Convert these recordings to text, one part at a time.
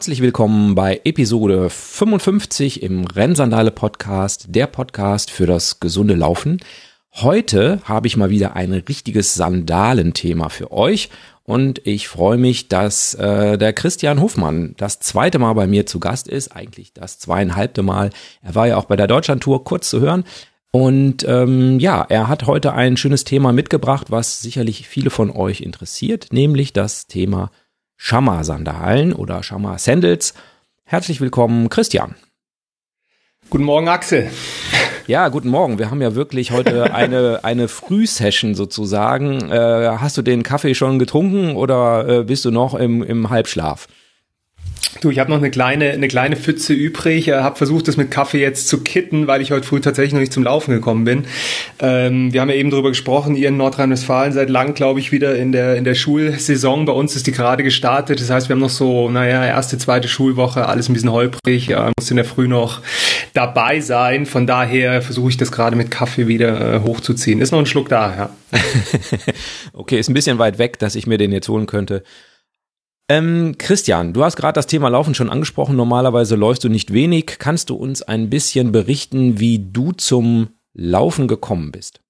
Herzlich willkommen bei Episode 55 im Rennsandale Podcast, der Podcast für das gesunde Laufen. Heute habe ich mal wieder ein richtiges Sandalenthema für euch und ich freue mich, dass äh, der Christian Hofmann das zweite Mal bei mir zu Gast ist, eigentlich das zweieinhalbte Mal. Er war ja auch bei der Deutschlandtour kurz zu hören. Und ähm, ja, er hat heute ein schönes Thema mitgebracht, was sicherlich viele von euch interessiert, nämlich das Thema Schammer-Sandalen oder Schammer-Sandals. Herzlich willkommen, Christian. Guten Morgen, Axel. Ja, guten Morgen. Wir haben ja wirklich heute eine, eine Frühsession sozusagen. Äh, hast du den Kaffee schon getrunken oder äh, bist du noch im, im Halbschlaf? Du, ich habe noch eine kleine, eine kleine Pfütze übrig. Ich habe versucht, das mit Kaffee jetzt zu kitten, weil ich heute früh tatsächlich noch nicht zum Laufen gekommen bin. Ähm, wir haben ja eben darüber gesprochen, ihr in Nordrhein-Westfalen seid lang, glaube ich, wieder in der, in der Schulsaison. Bei uns ist die gerade gestartet. Das heißt, wir haben noch so, naja, erste, zweite Schulwoche, alles ein bisschen holprig. Ja, muss in der Früh noch dabei sein. Von daher versuche ich das gerade mit Kaffee wieder äh, hochzuziehen. Ist noch ein Schluck da, ja. okay, ist ein bisschen weit weg, dass ich mir den jetzt holen könnte. Ähm, Christian, du hast gerade das Thema Laufen schon angesprochen. Normalerweise läufst du nicht wenig. Kannst du uns ein bisschen berichten, wie du zum Laufen gekommen bist?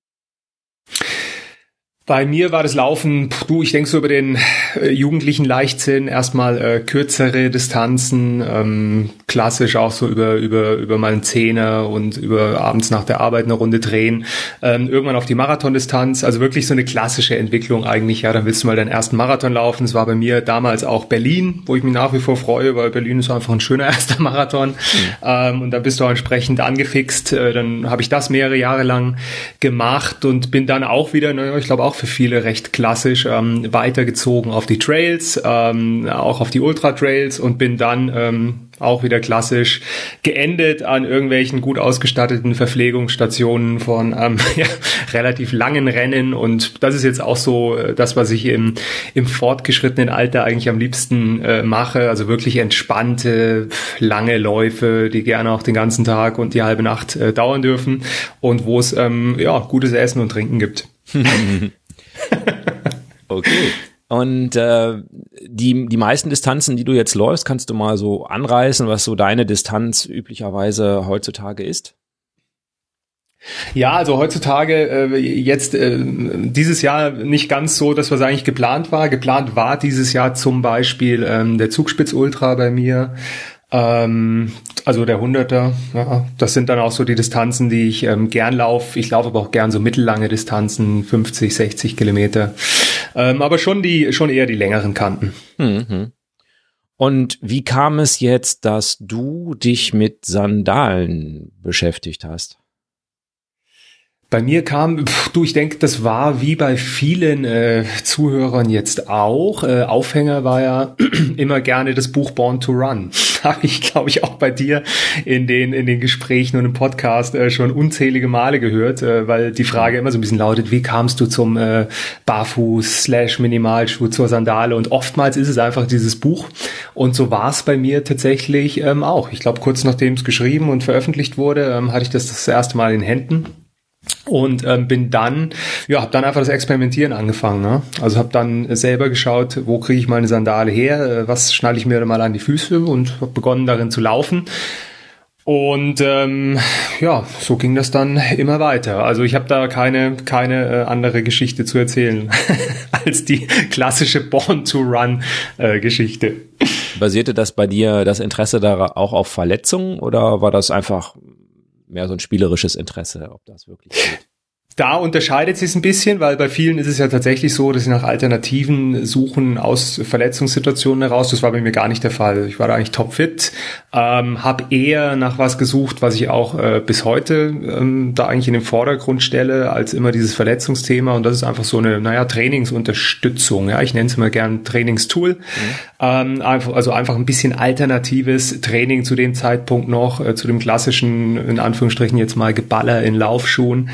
Bei mir war das Laufen, du, ich denke so über den äh, jugendlichen Leichtsinn, erstmal äh, kürzere Distanzen, ähm, klassisch auch so über, über, über mal einen Zehner und über abends nach der Arbeit eine Runde drehen, ähm, irgendwann auf die Marathondistanz, also wirklich so eine klassische Entwicklung eigentlich, ja, dann willst du mal deinen ersten Marathon laufen, das war bei mir damals auch Berlin, wo ich mich nach wie vor freue, weil Berlin ist einfach ein schöner erster Marathon mhm. ähm, und da bist du auch entsprechend angefixt, äh, dann habe ich das mehrere Jahre lang gemacht und bin dann auch wieder, naja, ich glaube auch für viele recht klassisch ähm, weitergezogen auf die Trails, ähm, auch auf die Ultra Trails und bin dann ähm, auch wieder klassisch geendet an irgendwelchen gut ausgestatteten Verpflegungsstationen von ähm, ja, relativ langen Rennen und das ist jetzt auch so äh, das, was ich im, im fortgeschrittenen Alter eigentlich am liebsten äh, mache, also wirklich entspannte, lange Läufe, die gerne auch den ganzen Tag und die halbe Nacht äh, dauern dürfen und wo es ähm, ja gutes Essen und Trinken gibt. okay. Und äh, die, die meisten Distanzen, die du jetzt läufst, kannst du mal so anreißen, was so deine Distanz üblicherweise heutzutage ist? Ja, also heutzutage äh, jetzt äh, dieses Jahr nicht ganz so, dass was eigentlich geplant war. Geplant war dieses Jahr zum Beispiel ähm, der Zugspitz Ultra bei mir. Ähm, also der Hunderter, ja, das sind dann auch so die Distanzen, die ich ähm, gern laufe. Ich laufe aber auch gern so mittellange Distanzen, 50, 60 Kilometer. Ähm, aber schon die, schon eher die längeren Kanten. Mhm. Und wie kam es jetzt, dass du dich mit Sandalen beschäftigt hast? Bei mir kam, pff, du, ich denke, das war wie bei vielen äh, Zuhörern jetzt auch. Äh, Aufhänger war ja immer gerne das Buch Born to Run. Habe ich, glaube ich, auch bei dir in den in den Gesprächen und im Podcast äh, schon unzählige Male gehört, äh, weil die Frage immer so ein bisschen lautet: Wie kamst du zum äh, Barfuß slash Minimalschuh zur Sandale? Und oftmals ist es einfach dieses Buch. Und so war es bei mir tatsächlich ähm, auch. Ich glaube, kurz nachdem es geschrieben und veröffentlicht wurde, ähm, hatte ich das das erste Mal in Händen und ähm, bin dann ja habe dann einfach das Experimentieren angefangen ne? also habe dann selber geschaut wo kriege ich meine Sandale her äh, was schnalle ich mir mal an die Füße und habe begonnen darin zu laufen. Und ähm, ja so ging das dann immer weiter. Also ich habe da keine keine äh, andere Geschichte zu erzählen als die klassische Born to Run äh, Geschichte. Basierte das bei dir das Interesse da auch auf Verletzungen oder war das einfach mehr so ein spielerisches Interesse, ob das wirklich geht. Da unterscheidet sich es ein bisschen, weil bei vielen ist es ja tatsächlich so, dass sie nach Alternativen suchen aus Verletzungssituationen heraus. Das war bei mir gar nicht der Fall. Ich war da eigentlich topfit, ähm, habe eher nach was gesucht, was ich auch äh, bis heute ähm, da eigentlich in den Vordergrund stelle, als immer dieses Verletzungsthema. Und das ist einfach so eine, naja, Trainingsunterstützung. Ja, ich nenne es immer gern Trainingstool. Mhm. Ähm, einfach, also einfach ein bisschen alternatives Training zu dem Zeitpunkt noch, äh, zu dem klassischen, in Anführungsstrichen jetzt mal Geballer in Laufschuhen.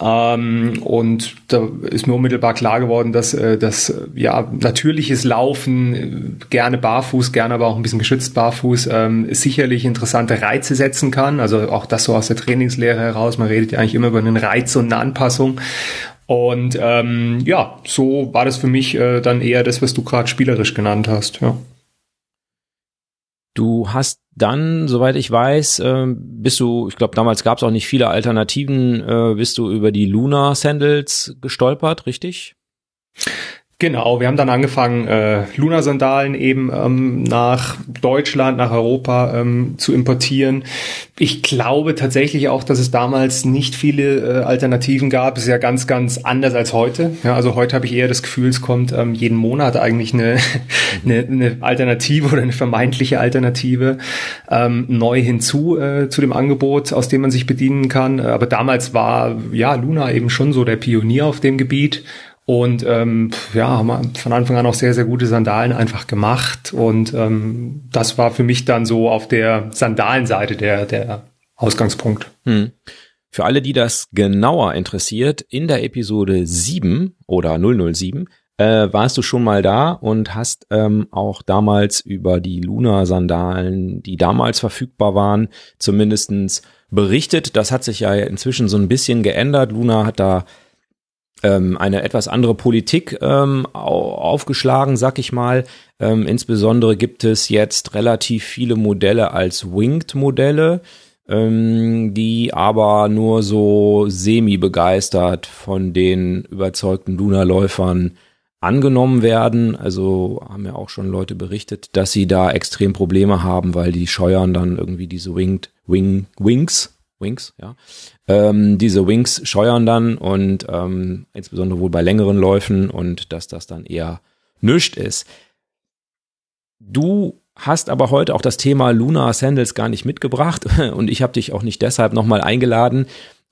Ähm, und da ist mir unmittelbar klar geworden, dass äh, das ja natürliches Laufen, äh, gerne barfuß, gerne aber auch ein bisschen geschützt barfuß, ähm, sicherlich interessante Reize setzen kann. Also auch das so aus der Trainingslehre heraus. Man redet ja eigentlich immer über einen Reiz und eine Anpassung. Und ähm, ja, so war das für mich äh, dann eher das, was du gerade spielerisch genannt hast. Ja. Du hast dann, soweit ich weiß, äh, bist du, ich glaube, damals gab es auch nicht viele Alternativen, äh, bist du über die Luna Sandals gestolpert, richtig? Genau, wir haben dann angefangen, äh, Luna-Sandalen eben ähm, nach Deutschland, nach Europa ähm, zu importieren. Ich glaube tatsächlich auch, dass es damals nicht viele äh, Alternativen gab. Es ist ja ganz, ganz anders als heute. Ja, also heute habe ich eher das Gefühl, es kommt ähm, jeden Monat eigentlich eine, eine, eine Alternative oder eine vermeintliche Alternative ähm, neu hinzu äh, zu dem Angebot, aus dem man sich bedienen kann. Aber damals war ja Luna eben schon so der Pionier auf dem Gebiet. Und ähm, ja, haben von Anfang an auch sehr, sehr gute Sandalen einfach gemacht. Und ähm, das war für mich dann so auf der Sandalenseite der, der Ausgangspunkt. Hm. Für alle, die das genauer interessiert, in der Episode 7 oder 007 äh, warst du schon mal da und hast ähm, auch damals über die Luna-Sandalen, die damals verfügbar waren, zumindestens berichtet. Das hat sich ja inzwischen so ein bisschen geändert. Luna hat da ähm, eine etwas andere Politik ähm, aufgeschlagen, sag ich mal. Ähm, insbesondere gibt es jetzt relativ viele Modelle als Winged-Modelle, ähm, die aber nur so semi-begeistert von den überzeugten Luna-Läufern angenommen werden. Also haben ja auch schon Leute berichtet, dass sie da extrem Probleme haben, weil die scheuern dann irgendwie diese Winged Wing Wings Wings, ja. Ähm, diese Wings scheuern dann und ähm, insbesondere wohl bei längeren Läufen und dass das dann eher nischt ist. Du hast aber heute auch das Thema Lunar Sandals gar nicht mitgebracht und ich habe dich auch nicht deshalb nochmal eingeladen,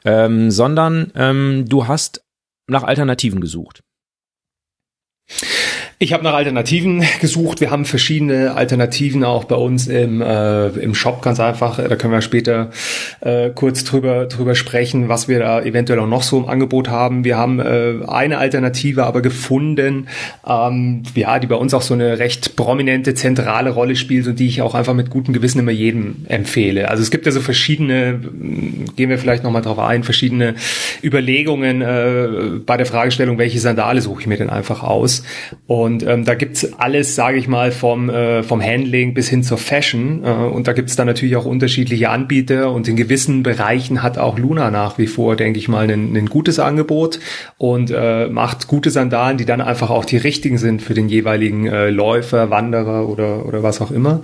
ähm, sondern ähm, du hast nach Alternativen gesucht. Ich habe nach Alternativen gesucht. Wir haben verschiedene Alternativen auch bei uns im, äh, im Shop ganz einfach. Da können wir später äh, kurz drüber, drüber sprechen, was wir da eventuell auch noch so im Angebot haben. Wir haben äh, eine Alternative aber gefunden, ähm, ja, die bei uns auch so eine recht prominente zentrale Rolle spielt und die ich auch einfach mit gutem Gewissen immer jedem empfehle. Also es gibt ja so verschiedene, gehen wir vielleicht nochmal drauf ein, verschiedene Überlegungen äh, bei der Fragestellung, welche Sandale suche ich mir denn einfach aus. Und und ähm, da gibt's alles, sage ich mal, vom, äh, vom Handling bis hin zur Fashion. Äh, und da gibt's dann natürlich auch unterschiedliche Anbieter. Und in gewissen Bereichen hat auch Luna nach wie vor, denke ich mal, ein, gutes Angebot und äh, macht gute Sandalen, die dann einfach auch die richtigen sind für den jeweiligen äh, Läufer, Wanderer oder, oder was auch immer.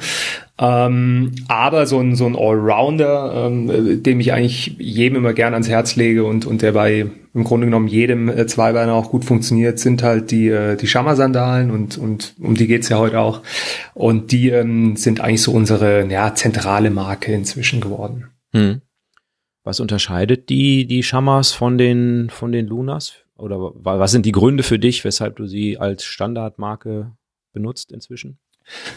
Ähm, aber so ein, so ein Allrounder, ähm, dem ich eigentlich jedem immer gern ans Herz lege und, und der bei im Grunde genommen jedem äh, Zweibeiner auch gut funktioniert, sind halt die, äh, die Schammer-Sandalen und, und um die geht's ja heute auch. Und die ähm, sind eigentlich so unsere ja, zentrale Marke inzwischen geworden. Hm. Was unterscheidet die, die Schammers von den, von den Lunas? Oder was sind die Gründe für dich, weshalb du sie als Standardmarke benutzt inzwischen?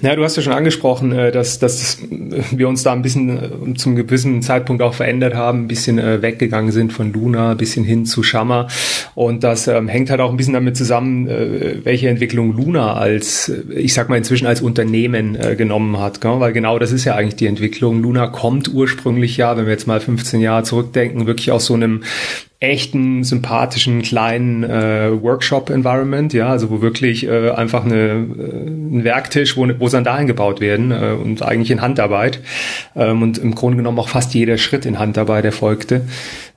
Na, du hast ja schon angesprochen, äh, dass, dass wir uns da ein bisschen äh, zum gewissen Zeitpunkt auch verändert haben, ein bisschen äh, weggegangen sind von Luna, ein bisschen hin zu Shammer. Und das ähm, hängt halt auch ein bisschen damit zusammen, welche Entwicklung Luna als, ich sag mal inzwischen als Unternehmen genommen hat. Weil genau das ist ja eigentlich die Entwicklung. Luna kommt ursprünglich ja, wenn wir jetzt mal 15 Jahre zurückdenken, wirklich aus so einem echten, sympathischen, kleinen äh, Workshop-Environment, ja, also wo wirklich äh, einfach eine, äh, ein Werktisch, wo, wo Sandalen gebaut werden äh, und eigentlich in Handarbeit ähm, und im Grunde genommen auch fast jeder Schritt in Handarbeit erfolgte.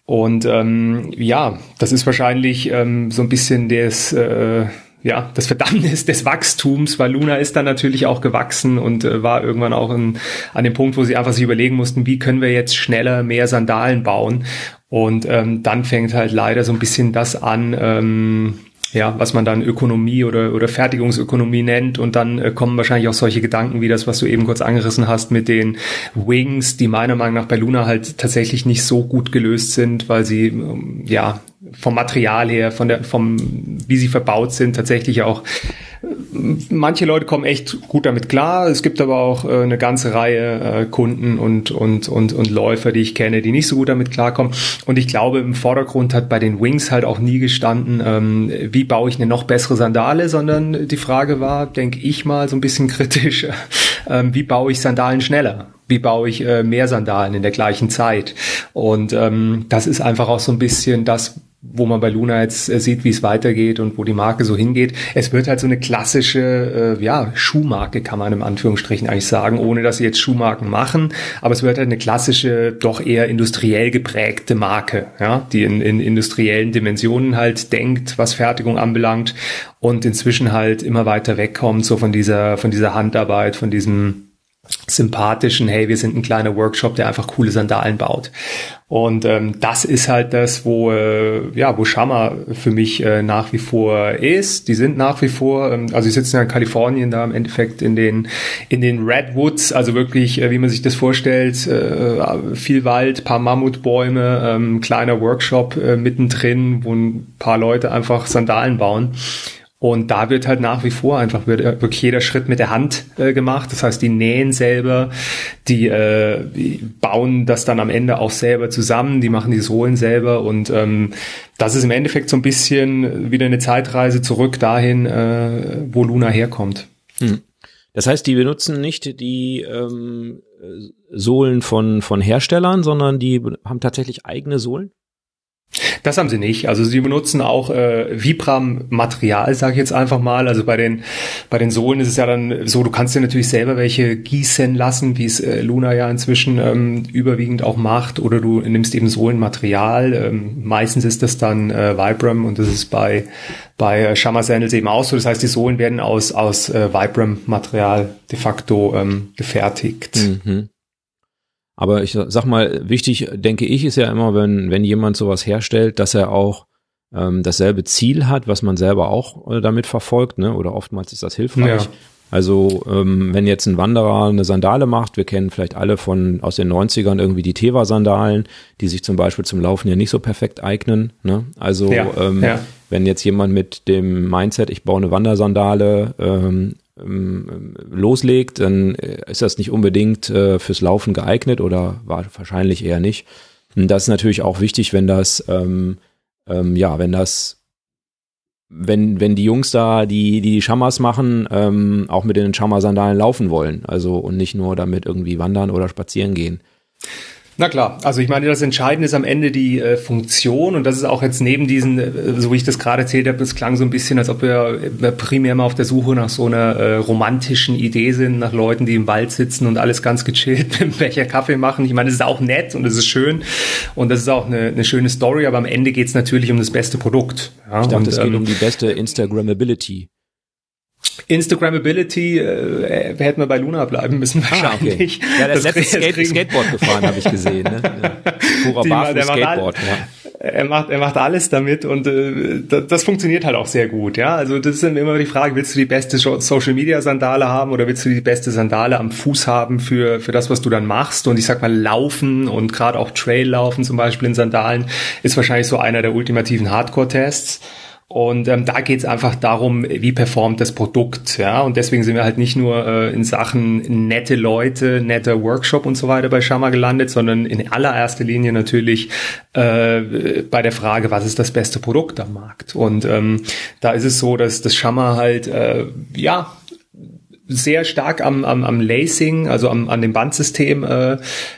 Und ähm, ja, das ist wahrscheinlich ähm, so ein bisschen des äh, ja, das Verdammnis des Wachstums, weil Luna ist dann natürlich auch gewachsen und äh, war irgendwann auch in, an dem Punkt, wo sie einfach sich überlegen mussten, wie können wir jetzt schneller mehr Sandalen bauen. Und ähm, dann fängt halt leider so ein bisschen das an, ähm, ja, was man dann Ökonomie oder, oder Fertigungsökonomie nennt. Und dann äh, kommen wahrscheinlich auch solche Gedanken wie das, was du eben kurz angerissen hast mit den Wings, die meiner Meinung nach bei Luna halt tatsächlich nicht so gut gelöst sind, weil sie, ähm, ja, vom Material her, von der, vom, wie sie verbaut sind, tatsächlich auch manche Leute kommen echt gut damit klar. Es gibt aber auch äh, eine ganze Reihe äh, Kunden und, und, und, und Läufer, die ich kenne, die nicht so gut damit klarkommen. Und ich glaube, im Vordergrund hat bei den Wings halt auch nie gestanden, ähm, wie baue ich eine noch bessere Sandale, sondern die Frage war, denke ich mal, so ein bisschen kritisch, ähm, wie baue ich Sandalen schneller? wie baue ich äh, mehr Sandalen in der gleichen Zeit? Und ähm, das ist einfach auch so ein bisschen das, wo man bei Luna jetzt äh, sieht, wie es weitergeht und wo die Marke so hingeht. Es wird halt so eine klassische äh, ja, Schuhmarke, kann man im Anführungsstrichen eigentlich sagen, ohne dass sie jetzt Schuhmarken machen. Aber es wird halt eine klassische, doch eher industriell geprägte Marke, ja, die in, in industriellen Dimensionen halt denkt, was Fertigung anbelangt und inzwischen halt immer weiter wegkommt, so von dieser, von dieser Handarbeit, von diesem sympathischen, hey, wir sind ein kleiner Workshop, der einfach coole Sandalen baut. Und ähm, das ist halt das, wo äh, ja, wo Shama für mich äh, nach wie vor ist. Die sind nach wie vor, ähm, also sie sitzen ja in Kalifornien da im Endeffekt in den in den Redwoods, also wirklich, äh, wie man sich das vorstellt, äh, viel Wald, paar Mammutbäume, ähm, kleiner Workshop äh, mittendrin, wo ein paar Leute einfach Sandalen bauen. Und da wird halt nach wie vor einfach wird wirklich jeder Schritt mit der Hand äh, gemacht. Das heißt, die nähen selber, die, äh, die bauen das dann am Ende auch selber zusammen, die machen die Sohlen selber und ähm, das ist im Endeffekt so ein bisschen wieder eine Zeitreise zurück dahin, äh, wo Luna herkommt. Hm. Das heißt, die benutzen nicht die ähm, Sohlen von, von Herstellern, sondern die haben tatsächlich eigene Sohlen? Das haben sie nicht. Also sie benutzen auch äh, Vibram-Material, sage ich jetzt einfach mal. Also bei den bei den Sohlen ist es ja dann so, du kannst dir natürlich selber welche gießen lassen, wie es äh, Luna ja inzwischen ähm, überwiegend auch macht, oder du nimmst eben Sohlenmaterial. Ähm, meistens ist das dann äh, Vibram und das ist bei bei äh, Shama Sandals eben auch so. Das heißt, die Sohlen werden aus aus äh, Vibram-Material de facto ähm, gefertigt. Mhm. Aber ich sag mal, wichtig, denke ich, ist ja immer, wenn, wenn jemand sowas herstellt, dass er auch ähm, dasselbe Ziel hat, was man selber auch äh, damit verfolgt, ne? Oder oftmals ist das hilfreich. Ja. Also ähm, wenn jetzt ein Wanderer eine Sandale macht, wir kennen vielleicht alle von aus den 90ern irgendwie die Teva-Sandalen, die sich zum Beispiel zum Laufen ja nicht so perfekt eignen. Ne? Also ja, ähm, ja. wenn jetzt jemand mit dem Mindset, ich baue eine Wandersandale, ähm, ähm, loslegt, dann äh, ist das nicht unbedingt äh, fürs Laufen geeignet oder war wahrscheinlich eher nicht. Und das ist natürlich auch wichtig, wenn das, ähm, ähm, ja, wenn das, wenn, wenn die Jungs da, die, die Schamas machen, ähm, auch mit den Schammer-Sandalen laufen wollen. Also und nicht nur damit irgendwie wandern oder spazieren gehen. Na klar, also ich meine, das Entscheidende ist am Ende die äh, Funktion und das ist auch jetzt neben diesen, äh, so wie ich das gerade erzählt habe, es klang so ein bisschen, als ob wir äh, primär mal auf der Suche nach so einer äh, romantischen Idee sind, nach Leuten, die im Wald sitzen und alles ganz gechillt mit einem Becher Kaffee machen. Ich meine, das ist auch nett und das ist schön und das ist auch eine, eine schöne Story, aber am Ende geht es natürlich um das beste Produkt. Ja? Ich dachte, es geht ähm, um die beste Instagrammability. Instagrammability äh, hätten wir bei Luna bleiben müssen wahrscheinlich. Ah, okay. Ja, das, das letzte Skate Skateboard gefahren, habe ich gesehen. Ne? Ja. Purer Skateboard, ja. Er macht, er macht alles damit und äh, das, das funktioniert halt auch sehr gut. Ja, also das ist immer die Frage: Willst du die beste Social Media Sandale haben oder willst du die beste Sandale am Fuß haben für für das, was du dann machst? Und ich sag mal Laufen und gerade auch Trail laufen zum Beispiel in Sandalen ist wahrscheinlich so einer der ultimativen Hardcore-Tests. Und ähm, da geht es einfach darum, wie performt das Produkt. Ja? Und deswegen sind wir halt nicht nur äh, in Sachen nette Leute, netter Workshop und so weiter bei Shama gelandet, sondern in allererster Linie natürlich äh, bei der Frage, was ist das beste Produkt am Markt. Und ähm, da ist es so, dass das Shama halt äh, ja sehr stark am, am, am Lacing, also am, an dem Bandsystem äh,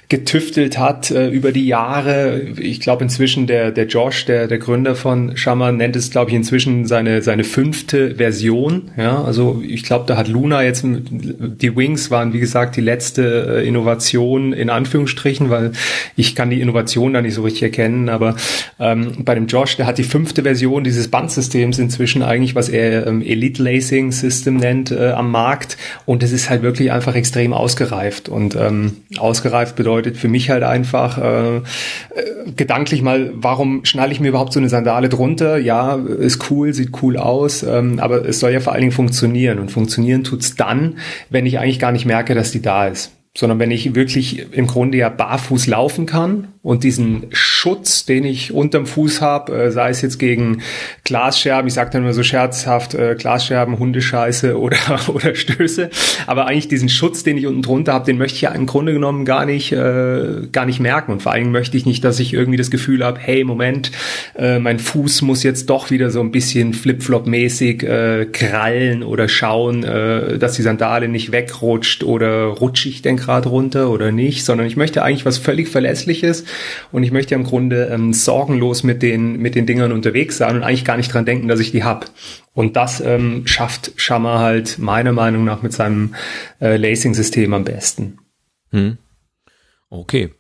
getüftelt hat äh, über die Jahre. Ich glaube inzwischen der, der Josh, der, der Gründer von Shaman, nennt es, glaube ich, inzwischen seine, seine fünfte Version. Ja, also ich glaube, da hat Luna jetzt, die Wings waren, wie gesagt, die letzte äh, Innovation in Anführungsstrichen, weil ich kann die Innovation da nicht so richtig erkennen, aber ähm, bei dem Josh, der hat die fünfte Version dieses Bandsystems inzwischen eigentlich, was er ähm, Elite Lacing System nennt, äh, am Markt und es ist halt wirklich einfach extrem ausgereift. Und ähm, ausgereift bedeutet für mich halt einfach äh, äh, gedanklich mal, warum schnalle ich mir überhaupt so eine Sandale drunter? Ja, ist cool, sieht cool aus, ähm, aber es soll ja vor allen Dingen funktionieren. Und funktionieren tut's dann, wenn ich eigentlich gar nicht merke, dass die da ist sondern wenn ich wirklich im Grunde ja barfuß laufen kann und diesen Schutz, den ich unterm Fuß habe, äh, sei es jetzt gegen Glasscherben, ich sage dann immer so scherzhaft äh, Glasscherben, Hundescheiße oder oder Stöße, aber eigentlich diesen Schutz, den ich unten drunter habe, den möchte ich ja im Grunde genommen gar nicht äh, gar nicht merken. Und vor allem möchte ich nicht, dass ich irgendwie das Gefühl habe, hey Moment, äh, mein Fuß muss jetzt doch wieder so ein bisschen Flipflop-mäßig äh, krallen oder schauen, äh, dass die Sandale nicht wegrutscht oder rutsche ich denn gerade runter oder nicht, sondern ich möchte eigentlich was völlig Verlässliches, und ich möchte ja im Grunde ähm, sorgenlos mit den, mit den Dingern unterwegs sein und eigentlich gar nicht dran denken, dass ich die hab. Und das ähm, schafft Shammer halt meiner Meinung nach mit seinem äh, Lacing-System am besten. Hm. Okay.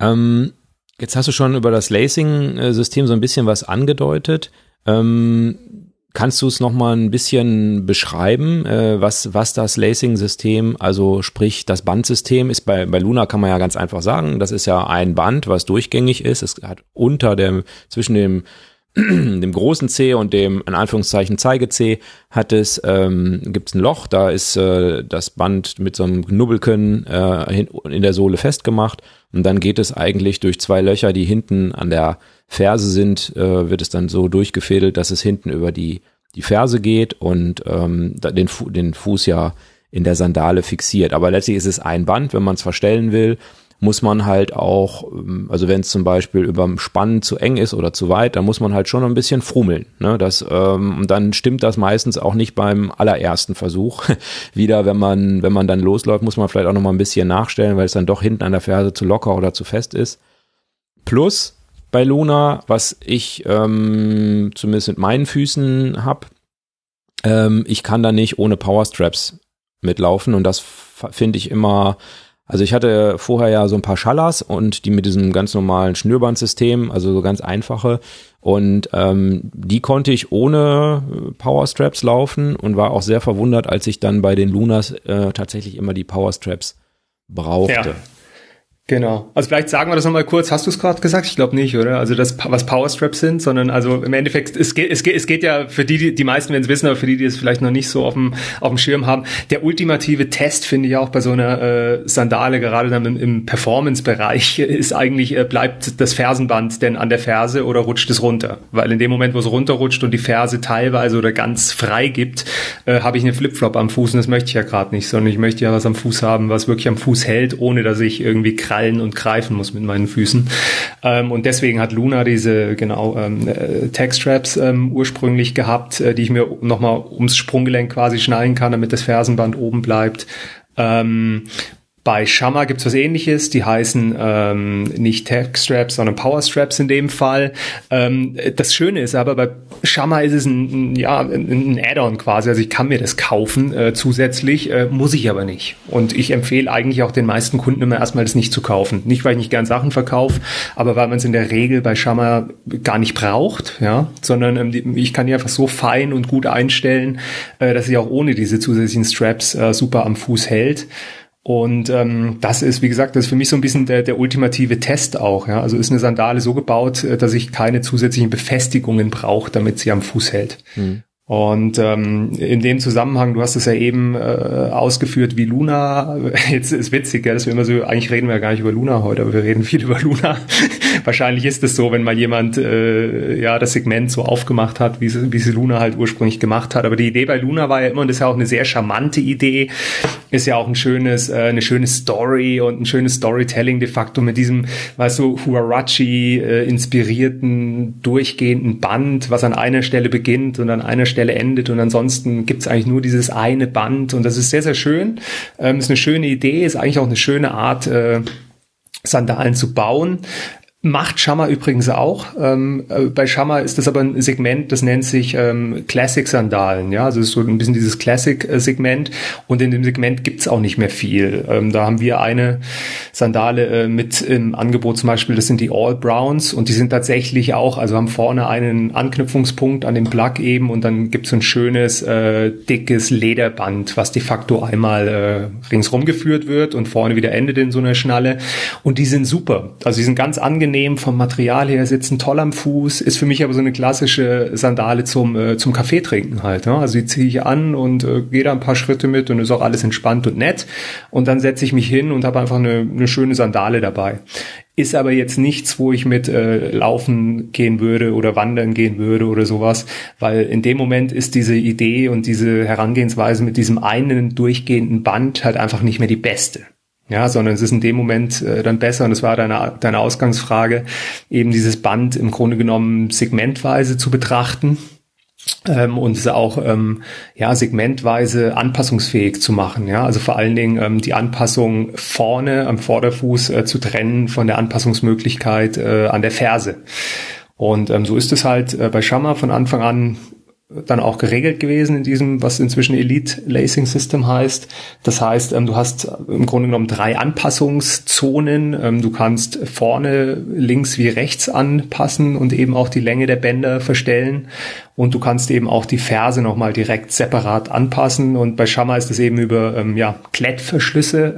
Ähm, jetzt hast du schon über das Lacing-System so ein bisschen was angedeutet. Ähm, Kannst du es noch mal ein bisschen beschreiben, äh, was, was das Lacing-System, also sprich das Bandsystem ist? Bei, bei Luna kann man ja ganz einfach sagen, das ist ja ein Band, was durchgängig ist. Es hat unter dem, zwischen dem, dem großen C und dem, in Anführungszeichen, Zeige-C hat es, ähm, gibt es ein Loch, da ist äh, das Band mit so einem Knubbelken äh, in der Sohle festgemacht. Und dann geht es eigentlich durch zwei Löcher, die hinten an der Ferse sind, äh, wird es dann so durchgefädelt, dass es hinten über die, die Ferse geht und ähm, den, Fu den Fuß ja in der Sandale fixiert. Aber letztlich ist es ein Band, wenn man es verstellen will, muss man halt auch, ähm, also wenn es zum Beispiel überm Spannen zu eng ist oder zu weit, dann muss man halt schon ein bisschen frummeln. Ne? Das, ähm, und dann stimmt das meistens auch nicht beim allerersten Versuch wieder, wenn man, wenn man dann losläuft, muss man vielleicht auch noch mal ein bisschen nachstellen, weil es dann doch hinten an der Ferse zu locker oder zu fest ist. Plus, bei Luna, was ich ähm, zumindest mit meinen Füßen habe. Ähm, ich kann da nicht ohne Powerstraps mitlaufen und das finde ich immer, also ich hatte vorher ja so ein paar Schallers und die mit diesem ganz normalen Schnürbandsystem, also so ganz einfache und ähm, die konnte ich ohne Powerstraps laufen und war auch sehr verwundert, als ich dann bei den Lunas äh, tatsächlich immer die Powerstraps brauchte. Ja. Genau. Also vielleicht sagen wir das nochmal kurz. Hast du es gerade gesagt? Ich glaube nicht, oder? Also das, was Powerstraps sind, sondern also im Endeffekt, es geht, es geht, es geht ja für die, die, meisten werden es wissen, aber für die, die es vielleicht noch nicht so auf dem, auf dem Schirm haben, der ultimative Test, finde ich auch bei so einer äh, Sandale, gerade dann im, im Performance-Bereich, ist eigentlich, äh, bleibt das Fersenband denn an der Ferse oder rutscht es runter? Weil in dem Moment, wo es runterrutscht und die Ferse teilweise oder ganz frei gibt, äh, habe ich eine Flipflop am Fuß und das möchte ich ja gerade nicht, sondern ich möchte ja was am Fuß haben, was wirklich am Fuß hält, ohne dass ich irgendwie krallen und greifen muss mit meinen Füßen. Ähm, und deswegen hat Luna diese genau ähm, äh, Tech-Straps ähm, ursprünglich gehabt, äh, die ich mir nochmal ums Sprunggelenk quasi schnallen kann, damit das Fersenband oben bleibt. Ähm, bei Shamma gibt's was ähnliches, die heißen ähm, nicht Tech Straps, sondern Power Straps in dem Fall. Ähm, das Schöne ist aber, bei Shamma ist es ein, ja, ein Add-on quasi, also ich kann mir das kaufen äh, zusätzlich, äh, muss ich aber nicht. Und ich empfehle eigentlich auch den meisten Kunden immer erstmal das nicht zu kaufen. Nicht, weil ich nicht gern Sachen verkaufe, aber weil man es in der Regel bei Shamma gar nicht braucht, ja, sondern ähm, ich kann die einfach so fein und gut einstellen, äh, dass sie auch ohne diese zusätzlichen Straps äh, super am Fuß hält. Und ähm, das ist, wie gesagt, das ist für mich so ein bisschen der, der ultimative Test auch. Ja? Also ist eine Sandale so gebaut, äh, dass ich keine zusätzlichen Befestigungen brauche, damit sie am Fuß hält. Mhm. Und ähm, in dem Zusammenhang, du hast es ja eben äh, ausgeführt wie Luna. Jetzt ist witzig, gell, dass wir immer so, eigentlich reden wir ja gar nicht über Luna heute, aber wir reden viel über Luna. Wahrscheinlich ist es so, wenn mal jemand äh, ja das Segment so aufgemacht hat, wie sie, wie sie Luna halt ursprünglich gemacht hat. Aber die Idee bei Luna war ja immer, und das ist ja auch eine sehr charmante Idee, ist ja auch ein schönes, äh, eine schöne Story und ein schönes Storytelling de facto mit diesem, weißt du, Huarachi äh, inspirierten, durchgehenden Band, was an einer Stelle beginnt und an einer Stelle Stelle endet und ansonsten gibt es eigentlich nur dieses eine Band und das ist sehr, sehr schön. Ähm, ist eine schöne Idee, ist eigentlich auch eine schöne Art, äh, Sandalen zu bauen. Macht Shammer übrigens auch. Ähm, äh, bei Shammer ist das aber ein Segment, das nennt sich ähm, Classic Sandalen. Ja, also es ist so ein bisschen dieses Classic-Segment und in dem Segment gibt's auch nicht mehr viel. Ähm, da haben wir eine Sandale äh, mit im Angebot zum Beispiel, das sind die All Browns und die sind tatsächlich auch, also haben vorne einen Anknüpfungspunkt an dem Plug eben und dann gibt's so ein schönes, äh, dickes Lederband, was de facto einmal äh, ringsrum geführt wird und vorne wieder endet in so einer Schnalle und die sind super. Also die sind ganz angenehm angenehm vom Material her, sitzen toll am Fuß, ist für mich aber so eine klassische Sandale zum, äh, zum Kaffee trinken halt. Ne? Also die ziehe ich an und äh, gehe da ein paar Schritte mit und ist auch alles entspannt und nett. Und dann setze ich mich hin und habe einfach eine, eine schöne Sandale dabei. Ist aber jetzt nichts, wo ich mit äh, laufen gehen würde oder wandern gehen würde oder sowas, weil in dem Moment ist diese Idee und diese Herangehensweise mit diesem einen durchgehenden Band halt einfach nicht mehr die beste. Ja, sondern es ist in dem Moment äh, dann besser, und das war deine, deine Ausgangsfrage, eben dieses Band im Grunde genommen segmentweise zu betrachten ähm, und es auch ähm, ja segmentweise anpassungsfähig zu machen. Ja, also vor allen Dingen ähm, die Anpassung vorne am Vorderfuß äh, zu trennen von der Anpassungsmöglichkeit äh, an der Ferse. Und ähm, so ist es halt äh, bei Shamma von Anfang an dann auch geregelt gewesen in diesem, was inzwischen Elite Lacing System heißt. Das heißt, ähm, du hast im Grunde genommen drei Anpassungszonen. Ähm, du kannst vorne links wie rechts anpassen und eben auch die Länge der Bänder verstellen. Und du kannst eben auch die Ferse nochmal direkt separat anpassen. Und bei Shamma ist es eben über ähm, ja, Klettverschlüsse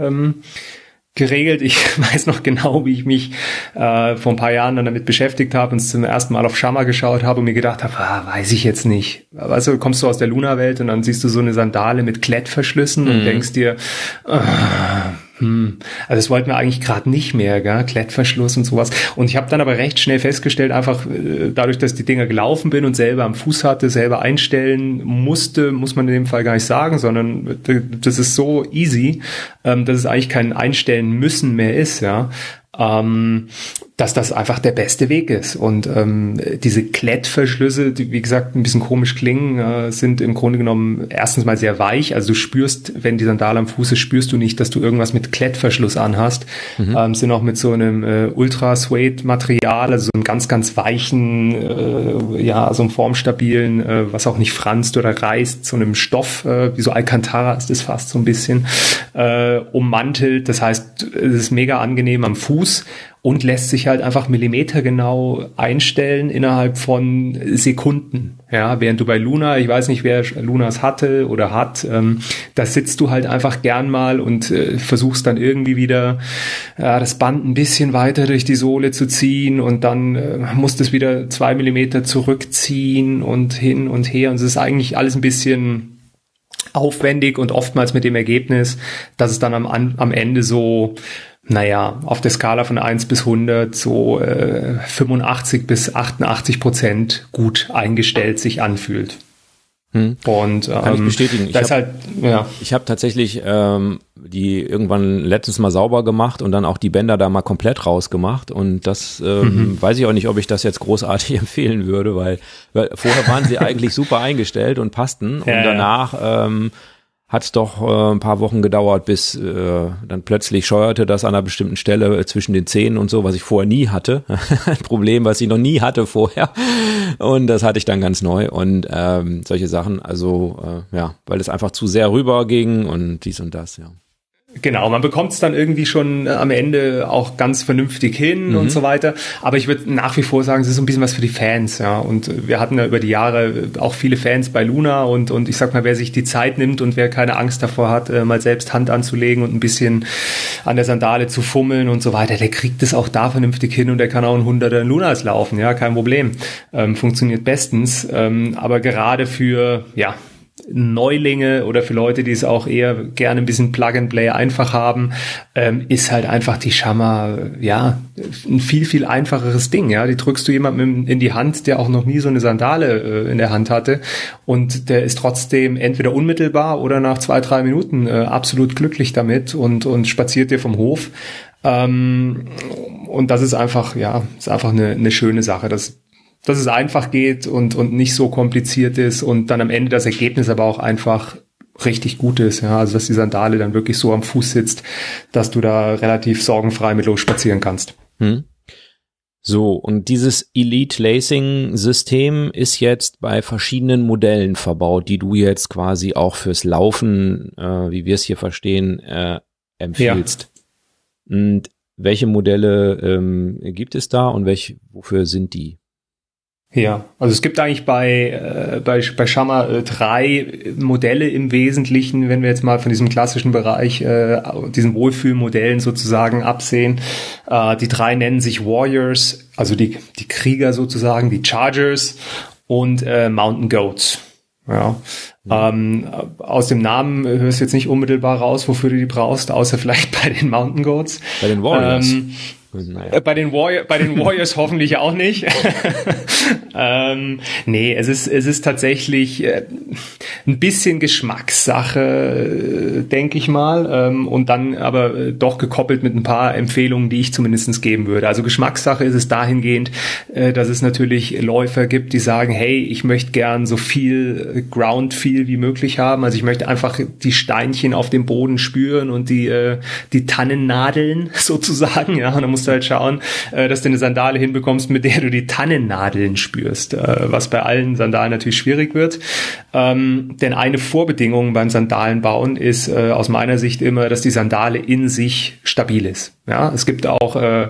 geregelt. Ich weiß noch genau, wie ich mich äh, vor ein paar Jahren dann damit beschäftigt habe und zum ersten Mal auf Shama geschaut habe und mir gedacht habe, ah, weiß ich jetzt nicht. Also kommst du aus der Luna-Welt und dann siehst du so eine Sandale mit Klettverschlüssen mhm. und denkst dir, ah, hm, also das wollten wir eigentlich gerade nicht mehr, gell? Klettverschluss und sowas. Und ich habe dann aber recht schnell festgestellt, einfach äh, dadurch, dass die Dinger gelaufen bin und selber am Fuß hatte, selber einstellen musste, muss man in dem Fall gar nicht sagen, sondern das ist so easy, ähm, dass es eigentlich kein Einstellen müssen mehr ist, ja ähm, dass das einfach der beste Weg ist. Und ähm, diese Klettverschlüsse, die wie gesagt ein bisschen komisch klingen, äh, sind im Grunde genommen erstens mal sehr weich. Also du spürst, wenn die Sandale am Fuß ist, spürst du nicht, dass du irgendwas mit Klettverschluss anhast. Mhm. Ähm, sind auch mit so einem äh, Ultra-Suede-Material, also so einem ganz, ganz weichen, äh, ja, so einem formstabilen, äh, was auch nicht franzt oder reißt, so einem Stoff, äh, wie so Alcantara ist das fast so ein bisschen, äh, ummantelt. Das heißt, es ist mega angenehm am Fuß und lässt sich halt einfach millimetergenau einstellen innerhalb von Sekunden. Ja, während du bei Luna, ich weiß nicht, wer Lunas hatte oder hat, ähm, da sitzt du halt einfach gern mal und äh, versuchst dann irgendwie wieder äh, das Band ein bisschen weiter durch die Sohle zu ziehen und dann äh, musst es wieder zwei Millimeter zurückziehen und hin und her und es ist eigentlich alles ein bisschen aufwendig und oftmals mit dem Ergebnis, dass es dann am, am Ende so naja, auf der Skala von 1 bis 100 so äh, 85 bis 88 Prozent gut eingestellt sich anfühlt. Hm. Und ähm, kann ich bestätigen. Ich habe halt, ja. ich hab tatsächlich ähm, die irgendwann letztens mal sauber gemacht und dann auch die Bänder da mal komplett rausgemacht und das ähm, mhm. weiß ich auch nicht, ob ich das jetzt großartig empfehlen würde, weil, weil vorher waren sie eigentlich super eingestellt und passten und ja, danach ähm, hat es doch äh, ein paar Wochen gedauert, bis äh, dann plötzlich scheuerte das an einer bestimmten Stelle äh, zwischen den Zähnen und so, was ich vorher nie hatte. Ein Problem, was ich noch nie hatte vorher. Und das hatte ich dann ganz neu und ähm, solche Sachen. Also äh, ja, weil es einfach zu sehr rüber ging und dies und das, ja. Genau, man bekommt es dann irgendwie schon äh, am Ende auch ganz vernünftig hin mhm. und so weiter. Aber ich würde nach wie vor sagen, es ist so ein bisschen was für die Fans, ja. Und wir hatten ja über die Jahre auch viele Fans bei Luna und, und ich sag mal, wer sich die Zeit nimmt und wer keine Angst davor hat, äh, mal selbst Hand anzulegen und ein bisschen an der Sandale zu fummeln und so weiter, der kriegt es auch da vernünftig hin und der kann auch ein Hunderter Lunas laufen, ja, kein Problem. Ähm, funktioniert bestens. Ähm, aber gerade für, ja, Neulinge oder für Leute, die es auch eher gerne ein bisschen Plug and Play einfach haben, ähm, ist halt einfach die Shammer, ja, ein viel, viel einfacheres Ding, ja. Die drückst du jemandem in die Hand, der auch noch nie so eine Sandale äh, in der Hand hatte und der ist trotzdem entweder unmittelbar oder nach zwei, drei Minuten äh, absolut glücklich damit und, und spaziert dir vom Hof. Ähm, und das ist einfach, ja, ist einfach eine, eine schöne Sache. Das dass es einfach geht und, und nicht so kompliziert ist und dann am Ende das Ergebnis aber auch einfach richtig gut ist, ja, also dass die Sandale dann wirklich so am Fuß sitzt, dass du da relativ sorgenfrei mit los spazieren kannst. Hm. So, und dieses Elite Lacing System ist jetzt bei verschiedenen Modellen verbaut, die du jetzt quasi auch fürs Laufen, äh, wie wir es hier verstehen, äh, empfiehlst. Ja. Und welche Modelle ähm, gibt es da und welche, wofür sind die? Ja, also es gibt eigentlich bei, äh, bei, bei Shamma äh, drei Modelle im Wesentlichen, wenn wir jetzt mal von diesem klassischen Bereich, äh, diesen Wohlfühlmodellen sozusagen absehen. Äh, die drei nennen sich Warriors, also die, die Krieger sozusagen, die Chargers und äh, Mountain Goats. Ja. Mhm. Ähm, aus dem Namen hörst du jetzt nicht unmittelbar raus, wofür du die brauchst, außer vielleicht bei den Mountain Goats. Bei den Warriors. Ähm, naja. Äh, bei den, Warrior, bei den Warriors hoffentlich auch nicht. ähm, nee, es ist, es ist tatsächlich äh, ein bisschen Geschmackssache, äh, denke ich mal. Ähm, und dann aber äh, doch gekoppelt mit ein paar Empfehlungen, die ich zumindestens geben würde. Also Geschmackssache ist es dahingehend, äh, dass es natürlich Läufer gibt, die sagen, hey, ich möchte gern so viel Ground Feel wie möglich haben. Also ich möchte einfach die Steinchen auf dem Boden spüren und die, äh, die Tannennadeln sozusagen. Ja, und dann musst halt schauen, äh, dass du eine Sandale hinbekommst, mit der du die Tannennadeln spürst, äh, was bei allen Sandalen natürlich schwierig wird. Ähm, denn eine Vorbedingung beim Sandalenbauen ist äh, aus meiner Sicht immer, dass die Sandale in sich stabil ist. Ja, es gibt auch äh,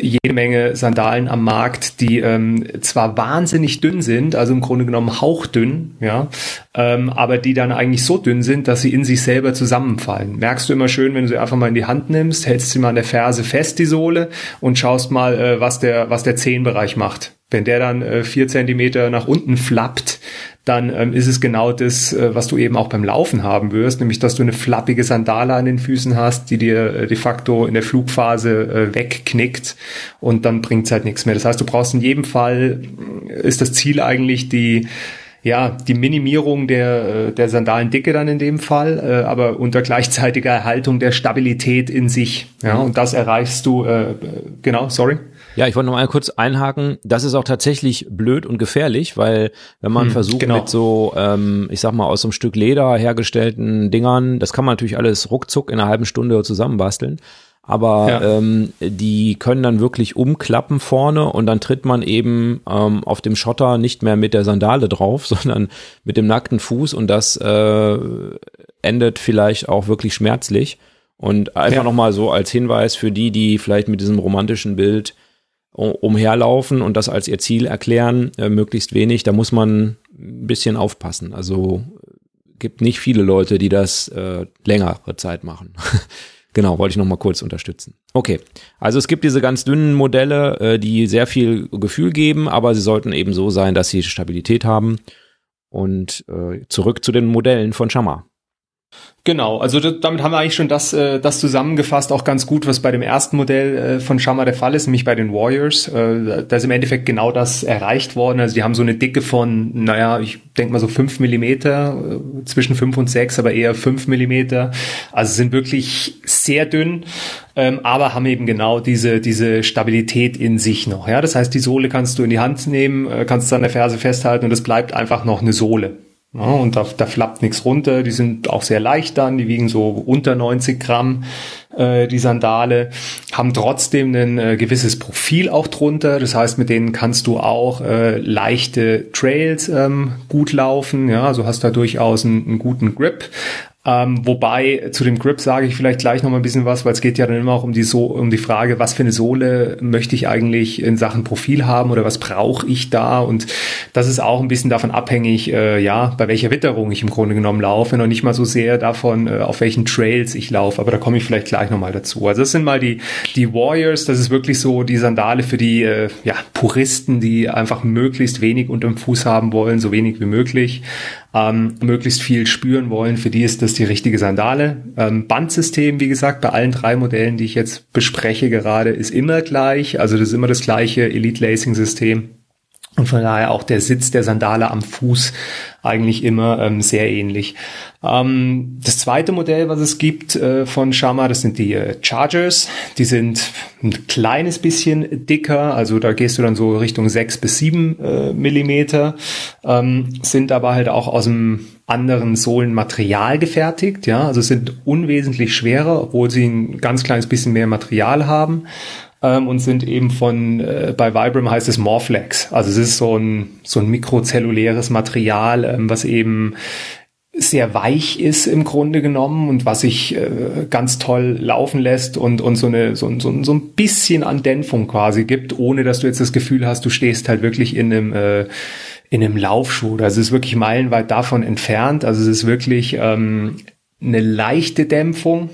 jede Menge Sandalen am Markt, die ähm, zwar wahnsinnig dünn sind, also im Grunde genommen hauchdünn, ja, ähm, aber die dann eigentlich so dünn sind, dass sie in sich selber zusammenfallen. Merkst du immer schön, wenn du sie einfach mal in die Hand nimmst, hältst sie mal an der Ferse fest, die Sohle, und schaust mal, äh, was der, was der Zehenbereich macht. Wenn der dann äh, vier Zentimeter nach unten flappt, dann ähm, ist es genau das, äh, was du eben auch beim Laufen haben wirst, nämlich dass du eine flappige Sandale an den Füßen hast, die dir äh, de facto in der Flugphase äh, wegknickt und dann bringt es halt nichts mehr. Das heißt, du brauchst in jedem Fall, äh, ist das Ziel eigentlich die ja, die Minimierung der, äh, der Sandalendicke dann in dem Fall, äh, aber unter gleichzeitiger Erhaltung der Stabilität in sich. Ja, und das erreichst du, äh, genau, sorry. Ja, ich wollte noch mal kurz einhaken. Das ist auch tatsächlich blöd und gefährlich, weil wenn man hm, versucht genau. mit so, ähm, ich sag mal, aus so einem Stück Leder hergestellten Dingern, das kann man natürlich alles ruckzuck in einer halben Stunde zusammenbasteln. Aber ja. ähm, die können dann wirklich umklappen vorne und dann tritt man eben ähm, auf dem Schotter nicht mehr mit der Sandale drauf, sondern mit dem nackten Fuß und das äh, endet vielleicht auch wirklich schmerzlich. Und einfach ja. nochmal so als Hinweis für die, die vielleicht mit diesem romantischen Bild umherlaufen und das als ihr Ziel erklären, äh, möglichst wenig, da muss man ein bisschen aufpassen. Also gibt nicht viele Leute, die das äh, längere Zeit machen. genau, wollte ich noch mal kurz unterstützen. Okay, also es gibt diese ganz dünnen Modelle, äh, die sehr viel Gefühl geben, aber sie sollten eben so sein, dass sie Stabilität haben. Und äh, zurück zu den Modellen von Shamar. Genau, also damit haben wir eigentlich schon das, äh, das zusammengefasst, auch ganz gut, was bei dem ersten Modell äh, von Shamma der Fall ist, nämlich bei den Warriors. Äh, da ist im Endeffekt genau das erreicht worden. Also die haben so eine Dicke von, naja, ich denke mal so fünf Millimeter, äh, zwischen fünf und sechs, aber eher fünf Millimeter. Also sind wirklich sehr dünn, ähm, aber haben eben genau diese, diese Stabilität in sich noch. Ja, Das heißt, die Sohle kannst du in die Hand nehmen, äh, kannst du an der Ferse festhalten und es bleibt einfach noch eine Sohle. Ja, und da, da flappt nichts runter. Die sind auch sehr leicht dann. Die wiegen so unter 90 Gramm, äh, die Sandale. Haben trotzdem ein äh, gewisses Profil auch drunter. Das heißt, mit denen kannst du auch äh, leichte Trails ähm, gut laufen. Ja, also hast da durchaus einen, einen guten Grip. Ähm, wobei zu dem Grip sage ich vielleicht gleich noch mal ein bisschen was, weil es geht ja dann immer auch um die, so um die Frage, was für eine Sohle möchte ich eigentlich in Sachen Profil haben oder was brauche ich da? Und das ist auch ein bisschen davon abhängig, äh, ja, bei welcher Witterung ich im Grunde genommen laufe, noch nicht mal so sehr davon, äh, auf welchen Trails ich laufe. Aber da komme ich vielleicht gleich noch mal dazu. Also das sind mal die die Warriors. Das ist wirklich so die Sandale für die äh, ja, Puristen, die einfach möglichst wenig unterm Fuß haben wollen, so wenig wie möglich ähm, möglichst viel spüren wollen, für die ist das die richtige Sandale. Ähm, Bandsystem, wie gesagt, bei allen drei Modellen, die ich jetzt bespreche gerade, ist immer gleich. Also das ist immer das gleiche Elite Lacing System. Und von daher auch der Sitz der Sandale am Fuß eigentlich immer ähm, sehr ähnlich. Ähm, das zweite Modell, was es gibt äh, von Shama, das sind die äh, Chargers. Die sind ein kleines bisschen dicker, also da gehst du dann so Richtung sechs bis sieben äh, Millimeter, ähm, sind aber halt auch aus einem anderen Sohlenmaterial gefertigt, ja, also sind unwesentlich schwerer, obwohl sie ein ganz kleines bisschen mehr Material haben ähm, und sind eben von, äh, bei Vibram heißt es Morflex. Also es ist so ein, so ein mikrozelluläres Material, ähm, was eben sehr weich ist im Grunde genommen und was sich äh, ganz toll laufen lässt und, und so, eine, so, so, so ein bisschen an Dämpfung quasi gibt, ohne dass du jetzt das Gefühl hast, du stehst halt wirklich in einem, äh, in einem Laufschuh. Also es ist wirklich meilenweit davon entfernt. Also es ist wirklich ähm, eine leichte Dämpfung,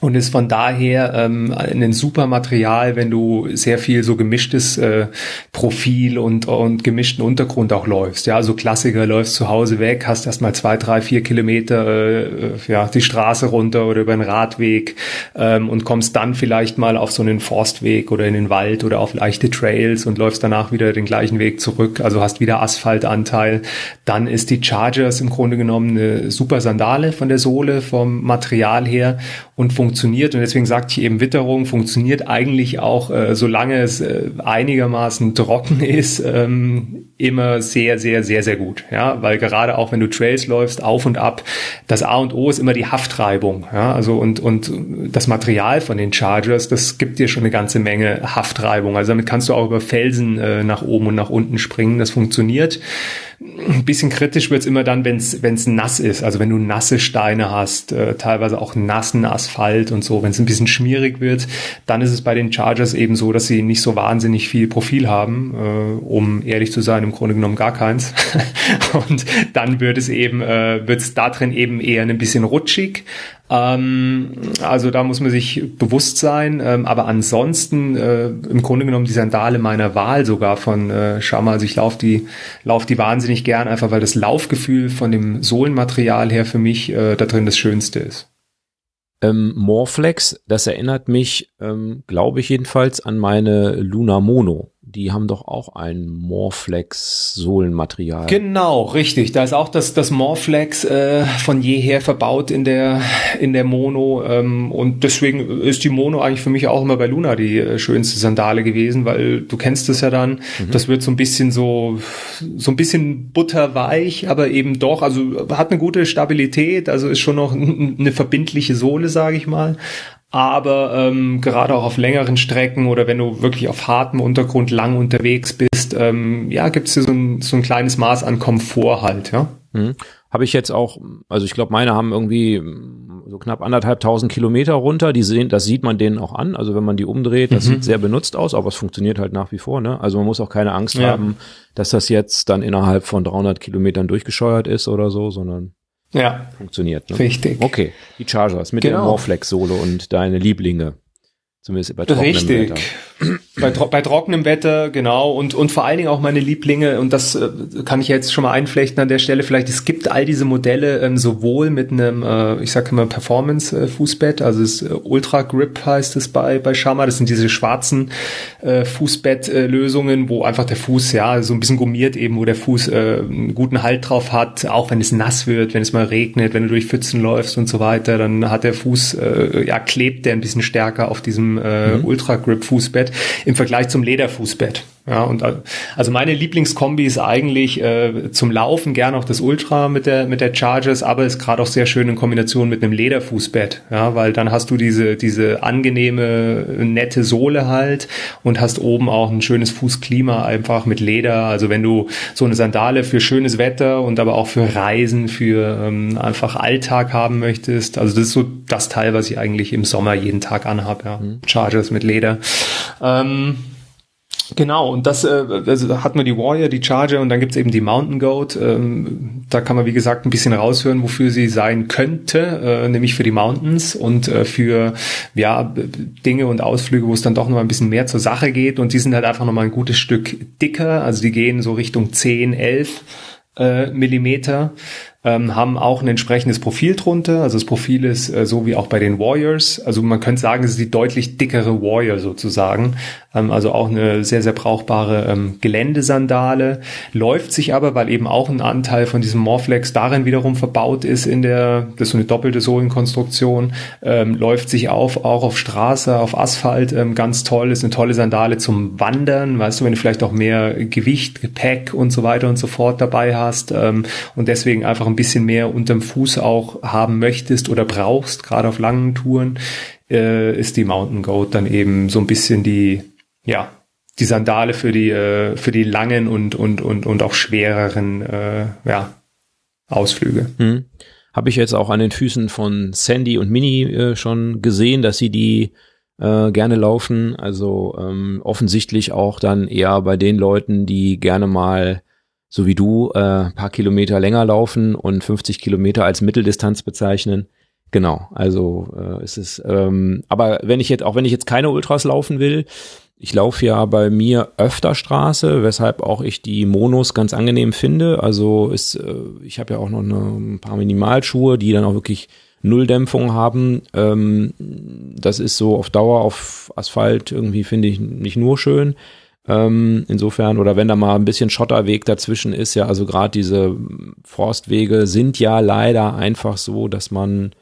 und ist von daher ähm, ein super Material, wenn du sehr viel so gemischtes äh, Profil und, und gemischten Untergrund auch läufst. Ja, also Klassiker, läufst zu Hause weg, hast erstmal zwei, drei, vier Kilometer äh, ja, die Straße runter oder über einen Radweg ähm, und kommst dann vielleicht mal auf so einen Forstweg oder in den Wald oder auf leichte Trails und läufst danach wieder den gleichen Weg zurück, also hast wieder Asphaltanteil. Dann ist die Chargers im Grunde genommen eine super Sandale von der Sohle, vom Material her und funktioniert, und deswegen sagte ich eben Witterung, funktioniert eigentlich auch, äh, solange es äh, einigermaßen trocken ist, ähm, immer sehr, sehr, sehr, sehr gut. Ja, weil gerade auch wenn du Trails läufst, auf und ab, das A und O ist immer die Haftreibung. Ja, also und, und das Material von den Chargers, das gibt dir schon eine ganze Menge Haftreibung. Also damit kannst du auch über Felsen äh, nach oben und nach unten springen. Das funktioniert. Ein bisschen kritisch wird's immer dann, wenn es nass ist. Also wenn du nasse Steine hast, äh, teilweise auch nassen Asphalt und so. Wenn es ein bisschen schmierig wird, dann ist es bei den Chargers eben so, dass sie nicht so wahnsinnig viel Profil haben, äh, um ehrlich zu sein, im Grunde genommen gar keins. und dann wird es eben, äh, wird es da drin eben eher ein bisschen rutschig. Ähm, also da muss man sich bewusst sein. Ähm, aber ansonsten äh, im Grunde genommen die Sandale meiner Wahl sogar von äh, Schama. Also ich laufe die, lauf die wahnsinnig gern, einfach weil das Laufgefühl von dem Sohlenmaterial her für mich äh, da drin das Schönste ist. Ähm, Morflex, das erinnert mich, ähm, glaube ich jedenfalls, an meine Luna Mono die haben doch auch ein Morflex-Sohlenmaterial. Genau, richtig. Da ist auch das, das Morflex äh, von jeher verbaut in der, in der Mono. Ähm, und deswegen ist die Mono eigentlich für mich auch immer bei Luna die äh, schönste Sandale gewesen, weil du kennst es ja dann. Mhm. Das wird so ein bisschen so, so ein bisschen butterweich, aber eben doch, also hat eine gute Stabilität, also ist schon noch eine verbindliche Sohle, sage ich mal. Aber ähm, gerade auch auf längeren Strecken oder wenn du wirklich auf hartem Untergrund lang unterwegs bist, ähm, ja, gibt es hier so ein, so ein kleines Maß an Komfort halt, ja. Mhm. Habe ich jetzt auch, also ich glaube, meine haben irgendwie so knapp anderthalbtausend Kilometer runter. Die sehen, das sieht man denen auch an. Also wenn man die umdreht, das mhm. sieht sehr benutzt aus, aber es funktioniert halt nach wie vor. Ne? Also man muss auch keine Angst ja. haben, dass das jetzt dann innerhalb von 300 Kilometern durchgescheuert ist oder so, sondern ja. Funktioniert, ne? Richtig. Okay. Die Chargers mit genau. der Morflex-Sohle und deine Lieblinge. Zumindest bei Richtig. Wetter. Bei, bei trockenem Wetter, genau. Und, und vor allen Dingen auch meine Lieblinge, und das äh, kann ich jetzt schon mal einflechten an der Stelle, vielleicht, es gibt all diese Modelle ähm, sowohl mit einem, äh, ich sage immer Performance-Fußbett, also das äh, Ultra Grip heißt es bei, bei Shama, das sind diese schwarzen äh, Fußbettlösungen, wo einfach der Fuß, ja, so ein bisschen gummiert eben, wo der Fuß äh, einen guten Halt drauf hat, auch wenn es nass wird, wenn es mal regnet, wenn du durch Pfützen läufst und so weiter, dann hat der Fuß, äh, ja, klebt der ein bisschen stärker auf diesem äh, mhm. Ultra Grip Fußbett. Im Vergleich zum Lederfußbett. Ja, und äh, also meine Lieblingskombi ist eigentlich äh, zum Laufen gern auch das Ultra mit der mit der Chargers, aber ist gerade auch sehr schön in Kombination mit einem Lederfußbett, ja, weil dann hast du diese diese angenehme nette Sohle halt und hast oben auch ein schönes Fußklima einfach mit Leder. Also wenn du so eine Sandale für schönes Wetter und aber auch für Reisen, für ähm, einfach Alltag haben möchtest, also das ist so das Teil, was ich eigentlich im Sommer jeden Tag anhabe, ja. Mhm. Chargers mit Leder. Ähm, Genau, und das äh, also hat man die Warrior, die Charger und dann gibt's eben die Mountain Goat. Ähm, da kann man, wie gesagt, ein bisschen raushören, wofür sie sein könnte, äh, nämlich für die Mountains und äh, für ja Dinge und Ausflüge, wo es dann doch noch ein bisschen mehr zur Sache geht. Und die sind halt einfach noch mal ein gutes Stück dicker, also die gehen so Richtung 10, 11 äh, Millimeter ähm, haben auch ein entsprechendes Profil drunter. Also das Profil ist äh, so wie auch bei den Warriors. Also man könnte sagen, es ist die deutlich dickere Warrior sozusagen. Ähm, also auch eine sehr, sehr brauchbare ähm, Geländesandale. Läuft sich aber, weil eben auch ein Anteil von diesem Morflex darin wiederum verbaut ist in der, das ist so eine doppelte Sohlenkonstruktion, ähm, läuft sich auf, auch auf Straße, auf Asphalt ganz toll. Ist eine tolle Sandale zum Wandern. Weißt du, wenn du vielleicht auch mehr Gewicht, Gepäck und so weiter und so fort dabei hast und deswegen einfach ein bisschen mehr unterm Fuß auch haben möchtest oder brauchst, gerade auf langen Touren, äh, ist die Mountain Goat dann eben so ein bisschen die, ja, die Sandale für die, äh, für die langen und, und, und, und auch schwereren, äh, ja, Ausflüge. Hm. Habe ich jetzt auch an den Füßen von Sandy und Minnie äh, schon gesehen, dass sie die äh, gerne laufen. Also ähm, offensichtlich auch dann eher bei den Leuten, die gerne mal so wie du, äh, paar Kilometer länger laufen und 50 Kilometer als Mitteldistanz bezeichnen. Genau, also äh, ist es. Ähm, aber wenn ich jetzt, auch wenn ich jetzt keine Ultras laufen will, ich laufe ja bei mir öfter Straße, weshalb auch ich die Monos ganz angenehm finde. Also ist, äh, ich habe ja auch noch eine, ein paar Minimalschuhe, die dann auch wirklich Nulldämpfung haben. Ähm, das ist so auf Dauer auf Asphalt irgendwie finde ich nicht nur schön. Ähm, insofern, oder wenn da mal ein bisschen Schotterweg dazwischen ist, ja, also gerade diese Forstwege sind ja leider einfach so, dass man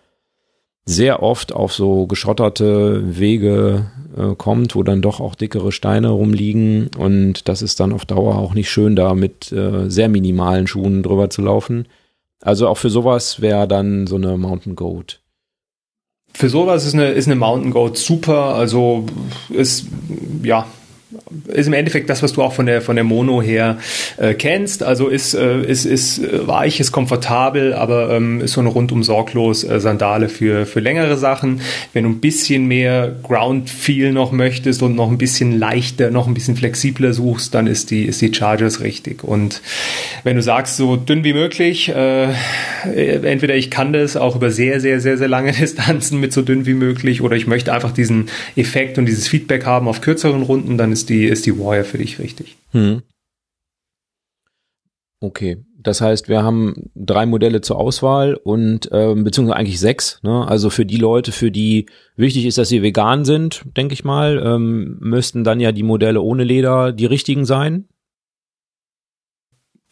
sehr oft auf so geschotterte Wege äh, kommt, wo dann doch auch dickere Steine rumliegen und das ist dann auf Dauer auch nicht schön, da mit äh, sehr minimalen Schuhen drüber zu laufen. Also auch für sowas wäre dann so eine Mountain Goat. Für sowas ist eine, ist eine Mountain Goat super, also ist, ja, ist im Endeffekt das, was du auch von der von der Mono her äh, kennst. Also ist äh, ist ist äh, weich, ist komfortabel, aber ähm, ist so eine rundum sorglos äh, Sandale für für längere Sachen. Wenn du ein bisschen mehr Ground Feel noch möchtest und noch ein bisschen leichter, noch ein bisschen flexibler suchst, dann ist die ist die Chargers richtig. Und wenn du sagst so dünn wie möglich, äh, entweder ich kann das auch über sehr sehr sehr sehr lange Distanzen mit so dünn wie möglich, oder ich möchte einfach diesen Effekt und dieses Feedback haben auf kürzeren Runden, dann ist die, ist die Warrior für dich richtig. Hm. Okay, das heißt, wir haben drei Modelle zur Auswahl und ähm, beziehungsweise eigentlich sechs. Ne? Also für die Leute, für die wichtig ist, dass sie vegan sind, denke ich mal, ähm, müssten dann ja die Modelle ohne Leder die richtigen sein.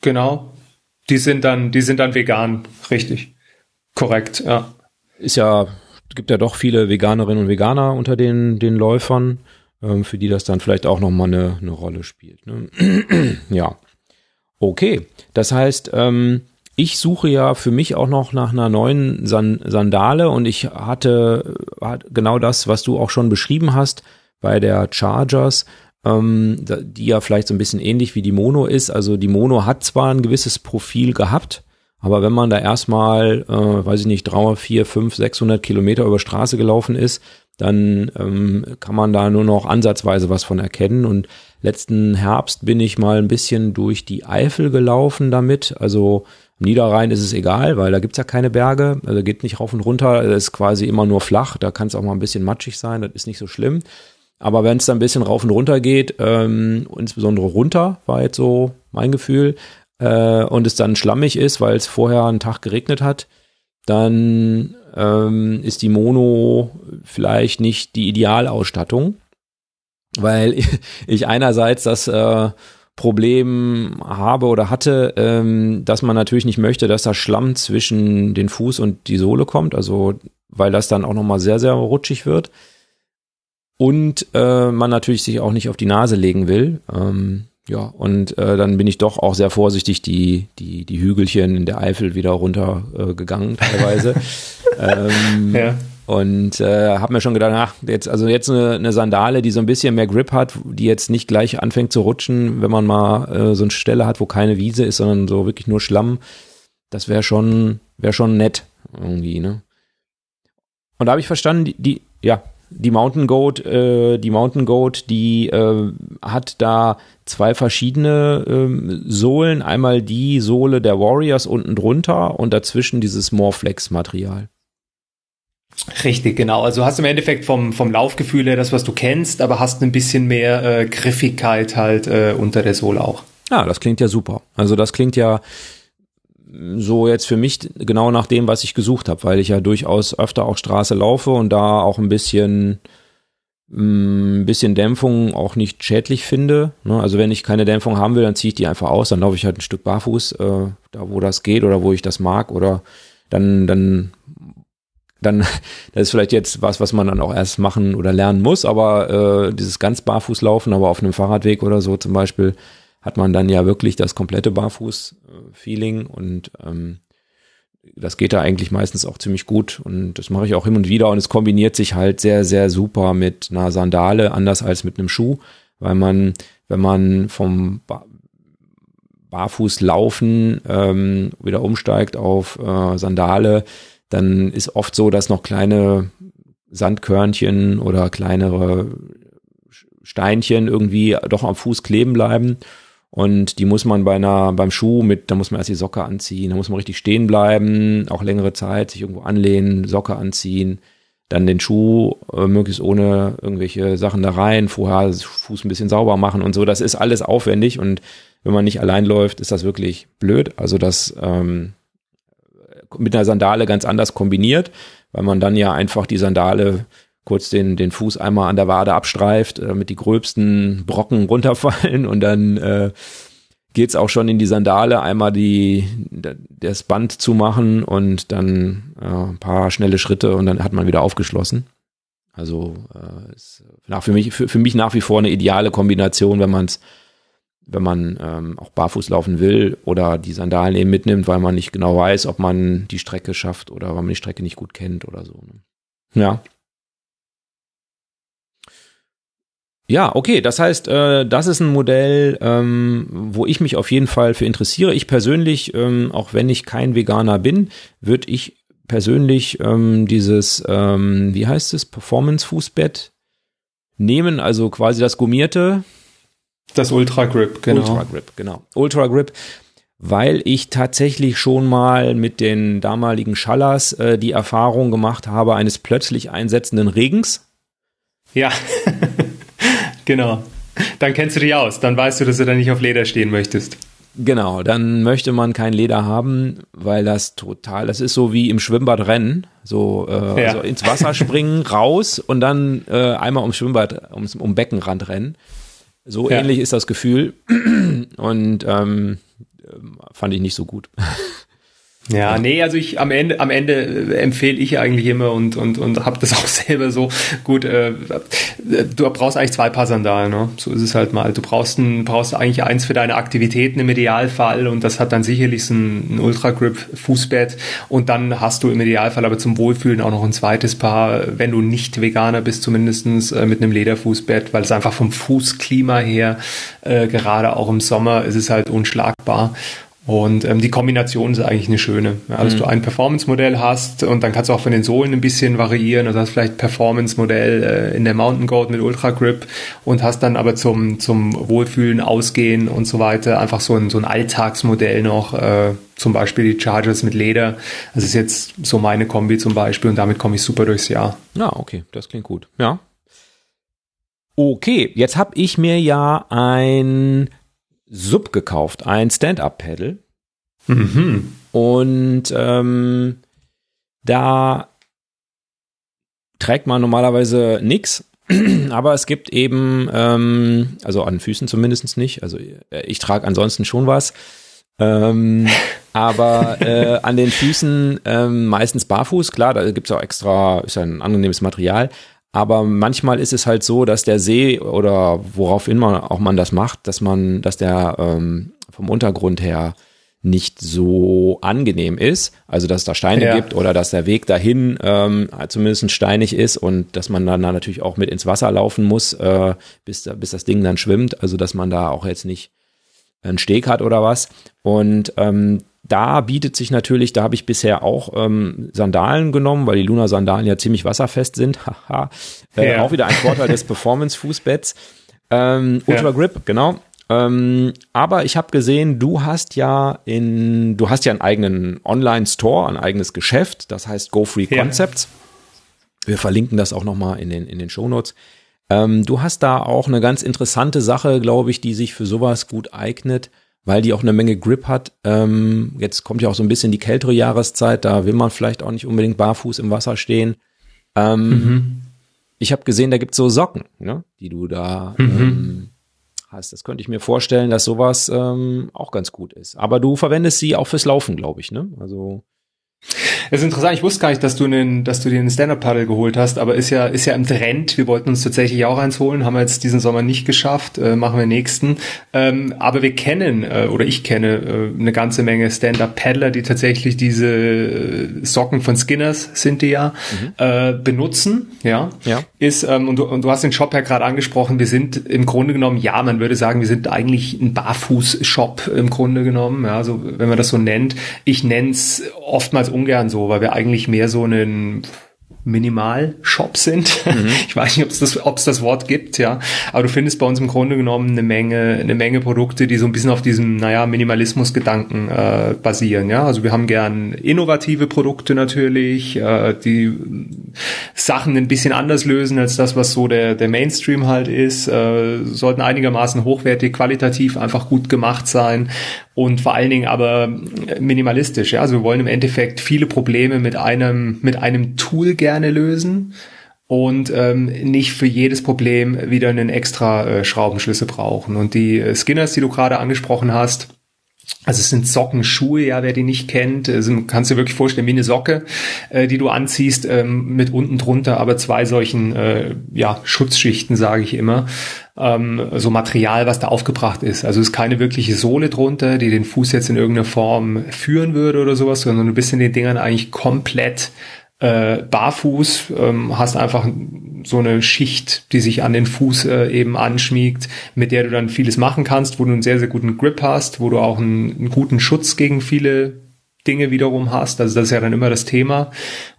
Genau, die sind dann, die sind dann vegan, richtig, korrekt, ja. Ist ja, gibt ja doch viele Veganerinnen und Veganer unter den den Läufern ähm, für die das dann vielleicht auch nochmal eine, eine Rolle spielt. Ne? ja. Okay. Das heißt, ähm, ich suche ja für mich auch noch nach einer neuen San Sandale und ich hatte genau das, was du auch schon beschrieben hast bei der Chargers, ähm, die ja vielleicht so ein bisschen ähnlich wie die Mono ist. Also die Mono hat zwar ein gewisses Profil gehabt, aber wenn man da erstmal, äh, weiß ich nicht, 3, 4, 5, 600 Kilometer über Straße gelaufen ist, dann ähm, kann man da nur noch ansatzweise was von erkennen. Und letzten Herbst bin ich mal ein bisschen durch die Eifel gelaufen damit. Also am Niederrhein ist es egal, weil da gibt's ja keine Berge, also geht nicht rauf und runter, es ist quasi immer nur flach, da kann es auch mal ein bisschen matschig sein, das ist nicht so schlimm. Aber wenn es dann ein bisschen rauf und runter geht, ähm, insbesondere runter, war jetzt so mein Gefühl, äh, und es dann schlammig ist, weil es vorher einen Tag geregnet hat, dann ähm, ist die Mono vielleicht nicht die Idealausstattung, weil ich einerseits das äh, Problem habe oder hatte, ähm, dass man natürlich nicht möchte, dass da Schlamm zwischen den Fuß und die Sohle kommt, also weil das dann auch nochmal sehr, sehr rutschig wird. Und äh, man natürlich sich auch nicht auf die Nase legen will. Ähm, ja, und äh, dann bin ich doch auch sehr vorsichtig die, die, die Hügelchen in der Eifel wieder runtergegangen äh, teilweise. ähm, ja. Und äh, habe mir schon gedacht, ach, jetzt, also jetzt eine, eine Sandale, die so ein bisschen mehr Grip hat, die jetzt nicht gleich anfängt zu rutschen, wenn man mal äh, so eine Stelle hat, wo keine Wiese ist, sondern so wirklich nur Schlamm, das wäre schon, wäre schon nett irgendwie, ne? Und da habe ich verstanden, die, die, ja, die Mountain Goat, äh, die Mountain Goat, die äh, hat da zwei verschiedene ähm, Sohlen. Einmal die Sohle der Warriors unten drunter und dazwischen dieses Morflex-Material. Richtig, genau. Also hast im Endeffekt vom, vom Laufgefühl her das, was du kennst, aber hast ein bisschen mehr äh, Griffigkeit halt äh, unter der Sohle auch. Ja, das klingt ja super. Also das klingt ja so jetzt für mich genau nach dem, was ich gesucht habe, weil ich ja durchaus öfter auch Straße laufe und da auch ein bisschen ein mm, bisschen Dämpfung auch nicht schädlich finde. Ne? Also wenn ich keine Dämpfung haben will, dann ziehe ich die einfach aus, dann laufe ich halt ein Stück barfuß, äh, da wo das geht oder wo ich das mag oder dann, dann, dann, das ist vielleicht jetzt was, was man dann auch erst machen oder lernen muss, aber äh, dieses ganz barfuß laufen, aber auf einem Fahrradweg oder so zum Beispiel, hat man dann ja wirklich das komplette Barfuß-Feeling und ähm, das geht da eigentlich meistens auch ziemlich gut und das mache ich auch hin und wieder und es kombiniert sich halt sehr, sehr super mit einer Sandale, anders als mit einem Schuh, weil man, wenn man vom ba Barfußlaufen ähm, wieder umsteigt auf äh, Sandale, dann ist oft so, dass noch kleine Sandkörnchen oder kleinere Steinchen irgendwie doch am Fuß kleben bleiben Und die muss man bei einer, beim Schuh mit, da muss man erst die Socke anziehen, da muss man richtig stehen bleiben, auch längere Zeit, sich irgendwo anlehnen, Socke anziehen, dann den Schuh äh, möglichst ohne irgendwelche Sachen da rein, vorher Fuß ein bisschen sauber machen und so. Das ist alles aufwendig und wenn man nicht allein läuft, ist das wirklich blöd. Also das ähm, mit einer Sandale ganz anders kombiniert, weil man dann ja einfach die Sandale kurz den, den Fuß einmal an der Wade abstreift, damit die gröbsten Brocken runterfallen und dann äh, geht's auch schon in die Sandale, einmal die, das Band zu machen und dann äh, ein paar schnelle Schritte und dann hat man wieder aufgeschlossen. Also äh, ist nach, für, mich, für, für mich nach wie vor eine ideale Kombination, wenn man es wenn man ähm, auch barfuß laufen will oder die Sandalen eben mitnimmt, weil man nicht genau weiß, ob man die Strecke schafft oder weil man die Strecke nicht gut kennt oder so. Ne? Ja. Ja, okay. Das heißt, äh, das ist ein Modell, ähm, wo ich mich auf jeden Fall für interessiere. Ich persönlich, ähm, auch wenn ich kein Veganer bin, würde ich persönlich ähm, dieses, ähm, wie heißt es, Performance-Fußbett nehmen, also quasi das gummierte. Das Ultra Grip, genau. Ultra Grip, genau. Ultra Grip, weil ich tatsächlich schon mal mit den damaligen Schallers äh, die Erfahrung gemacht habe eines plötzlich einsetzenden Regens. Ja. Genau. Dann kennst du dich aus. Dann weißt du, dass du da nicht auf Leder stehen möchtest. Genau, dann möchte man kein Leder haben, weil das total, das ist so wie im Schwimmbad rennen, so äh, ja. also ins Wasser springen, raus und dann äh, einmal ums Schwimmbad, ums um Beckenrand rennen. So ja. ähnlich ist das Gefühl und ähm, fand ich nicht so gut. Ja, nee, also ich am Ende am Ende äh, empfehle ich eigentlich immer und und und habe das auch selber so gut. Äh, du brauchst eigentlich zwei Paar Sandalen, ne? So ist es halt mal. Du brauchst ein, brauchst eigentlich eins für deine Aktivitäten im Idealfall und das hat dann sicherlich so ein, ein Ultra Grip Fußbett und dann hast du im Idealfall aber zum Wohlfühlen auch noch ein zweites Paar, wenn du nicht Veganer bist, zumindestens äh, mit einem Lederfußbett, weil es einfach vom Fußklima her äh, gerade auch im Sommer ist es halt unschlagbar und ähm, die Kombination ist eigentlich eine schöne. Ja, dass mhm. du ein Performance-Modell hast und dann kannst du auch von den Sohlen ein bisschen variieren. Also hast vielleicht Performance-Modell äh, in der Mountain Goat mit Ultra Grip und hast dann aber zum, zum Wohlfühlen, Ausgehen und so weiter einfach so ein, so ein Alltagsmodell noch, äh, zum Beispiel die Chargers mit Leder. Das ist jetzt so meine Kombi zum Beispiel und damit komme ich super durchs Jahr. Ja, okay, das klingt gut. Ja. Okay, jetzt habe ich mir ja ein Sub gekauft, ein Stand-Up-Pedal. Mhm. Und ähm, da trägt man normalerweise nichts, aber es gibt eben, ähm, also an Füßen zumindest nicht, also äh, ich trage ansonsten schon was, ähm, aber äh, an den Füßen ähm, meistens barfuß, klar, da gibt's auch extra, ist ja ein angenehmes Material, aber manchmal ist es halt so, dass der See oder woraufhin man auch man das macht, dass man, dass der ähm, vom Untergrund her nicht so angenehm ist, also dass da Steine ja. gibt oder dass der Weg dahin ähm, zumindest steinig ist und dass man dann da natürlich auch mit ins Wasser laufen muss, äh, bis, bis das Ding dann schwimmt, also dass man da auch jetzt nicht einen Steg hat oder was. Und ähm, da bietet sich natürlich, da habe ich bisher auch ähm, Sandalen genommen, weil die Luna-Sandalen ja ziemlich wasserfest sind. Haha. äh, ja. Auch wieder ein Vorteil des Performance-Fußbetts. Ähm, Ultra. Grip, genau. Ähm, aber ich habe gesehen, du hast ja in, du hast ja einen eigenen Online-Store, ein eigenes Geschäft, das heißt Go Free Concepts. Ja. Wir verlinken das auch nochmal in den, in den Shownotes. Ähm, du hast da auch eine ganz interessante Sache, glaube ich, die sich für sowas gut eignet weil die auch eine Menge Grip hat. Ähm, jetzt kommt ja auch so ein bisschen die kältere Jahreszeit, da will man vielleicht auch nicht unbedingt barfuß im Wasser stehen. Ähm, mhm. Ich habe gesehen, da gibt's so Socken, ne, die du da mhm. ähm, hast. Das könnte ich mir vorstellen, dass sowas ähm, auch ganz gut ist. Aber du verwendest sie auch fürs Laufen, glaube ich, ne? Also es ist interessant, ich wusste gar nicht, dass du, einen, dass du dir einen Stand-Up-Paddle geholt hast, aber ist ja, ist ja im Trend. Wir wollten uns tatsächlich auch eins holen, haben wir jetzt diesen Sommer nicht geschafft, äh, machen wir nächsten. Ähm, aber wir kennen, äh, oder ich kenne äh, eine ganze Menge Stand-Up-Paddler, die tatsächlich diese äh, Socken von Skinners, sind die ja, mhm. äh, benutzen. Ja. ja. Ist, ähm, und, du, und du hast den Shop ja gerade angesprochen, wir sind im Grunde genommen, ja, man würde sagen, wir sind eigentlich ein Barfuß-Shop im Grunde genommen, ja, so, wenn man das so nennt. Ich nenne es oftmals ungern so, weil wir eigentlich mehr so einen Minimal-Shop sind. Mhm. Ich weiß nicht, ob es das, ob's das Wort gibt, ja. Aber du findest bei uns im Grunde genommen eine Menge, eine Menge Produkte, die so ein bisschen auf diesem, naja, Minimalismus-Gedanken äh, basieren, ja. Also wir haben gern innovative Produkte natürlich, äh, die Sachen ein bisschen anders lösen als das, was so der, der Mainstream halt ist, äh, sollten einigermaßen hochwertig, qualitativ einfach gut gemacht sein und vor allen Dingen aber minimalistisch. Ja? Also wir wollen im Endeffekt viele Probleme mit einem, mit einem Tool gerne lösen und ähm, nicht für jedes Problem wieder einen extra äh, Schraubenschlüssel brauchen. Und die äh, Skinners, die du gerade angesprochen hast, also es sind Sockenschuhe, ja, wer die nicht kennt, also kannst du dir wirklich vorstellen wie eine Socke, äh, die du anziehst ähm, mit unten drunter, aber zwei solchen äh, ja Schutzschichten, sage ich immer, ähm, so Material, was da aufgebracht ist. Also es ist keine wirkliche Sohle drunter, die den Fuß jetzt in irgendeiner Form führen würde oder sowas, sondern du bist in den Dingern eigentlich komplett äh, barfuß, ähm, hast einfach so eine Schicht, die sich an den Fuß äh, eben anschmiegt, mit der du dann vieles machen kannst, wo du einen sehr, sehr guten Grip hast, wo du auch einen, einen guten Schutz gegen viele Dinge wiederum hast. Also das ist ja dann immer das Thema.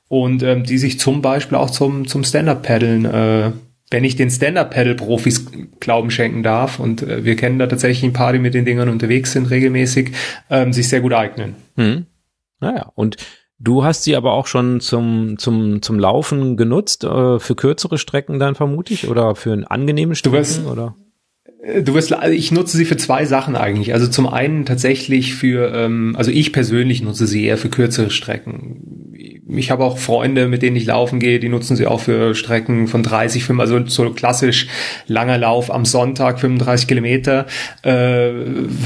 Und ähm, die sich zum Beispiel auch zum, zum Stand-Up-Paddeln äh, wenn ich den Stand-Up-Paddle-Profis Glauben schenken darf, und äh, wir kennen da tatsächlich ein paar, die mit den Dingern unterwegs sind regelmäßig, ähm, sich sehr gut eignen. Hm. Naja, und du hast sie aber auch schon zum, zum, zum Laufen genutzt, äh, für kürzere Strecken dann vermutlich oder für einen angenehmen Strecken, du wirst, oder? Äh, du wirst, also ich nutze sie für zwei Sachen eigentlich. Also zum einen tatsächlich für, ähm, also ich persönlich nutze sie eher für kürzere Strecken ich habe auch Freunde, mit denen ich laufen gehe, die nutzen sie auch für Strecken von 30, 5, also so klassisch langer Lauf am Sonntag, 35 Kilometer. Äh,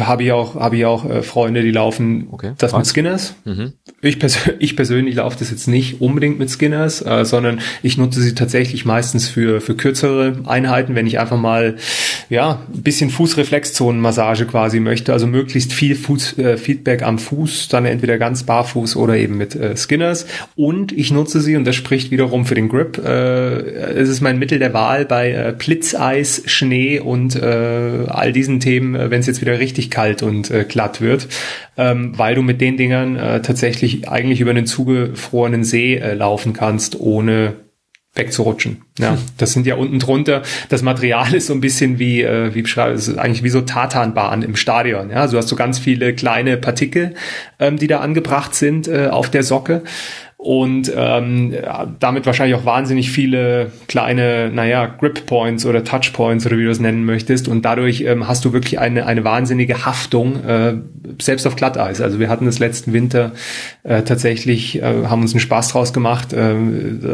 habe ich auch, habe ich auch äh, Freunde, die laufen okay, das was? mit Skinners. Mhm. Ich, pers ich persönlich laufe das jetzt nicht unbedingt mit Skinners, äh, sondern ich nutze sie tatsächlich meistens für, für kürzere Einheiten, wenn ich einfach mal ja ein bisschen Fußreflexzonenmassage quasi möchte, also möglichst viel Fuß, äh, Feedback am Fuß, dann entweder ganz barfuß oder eben mit äh, Skinners. Und ich nutze sie, und das spricht wiederum für den Grip, äh, es ist mein Mittel der Wahl bei äh, Blitzeis, Schnee und äh, all diesen Themen, äh, wenn es jetzt wieder richtig kalt und äh, glatt wird, ähm, weil du mit den Dingern äh, tatsächlich eigentlich über einen zugefrorenen See äh, laufen kannst, ohne wegzurutschen. Ja, das sind ja unten drunter. Das Material ist so ein bisschen wie, äh, wie beschreibe es ist eigentlich wie so Tatanbahn im Stadion. Ja, also du hast so ganz viele kleine Partikel, ähm, die da angebracht sind äh, auf der Socke und ähm, damit wahrscheinlich auch wahnsinnig viele kleine, naja, Grip Points oder Touch Points oder wie du es nennen möchtest. Und dadurch ähm, hast du wirklich eine, eine wahnsinnige Haftung, äh, selbst auf Glatteis. Also wir hatten das letzten Winter äh, tatsächlich, äh, haben uns einen Spaß draus gemacht. Äh,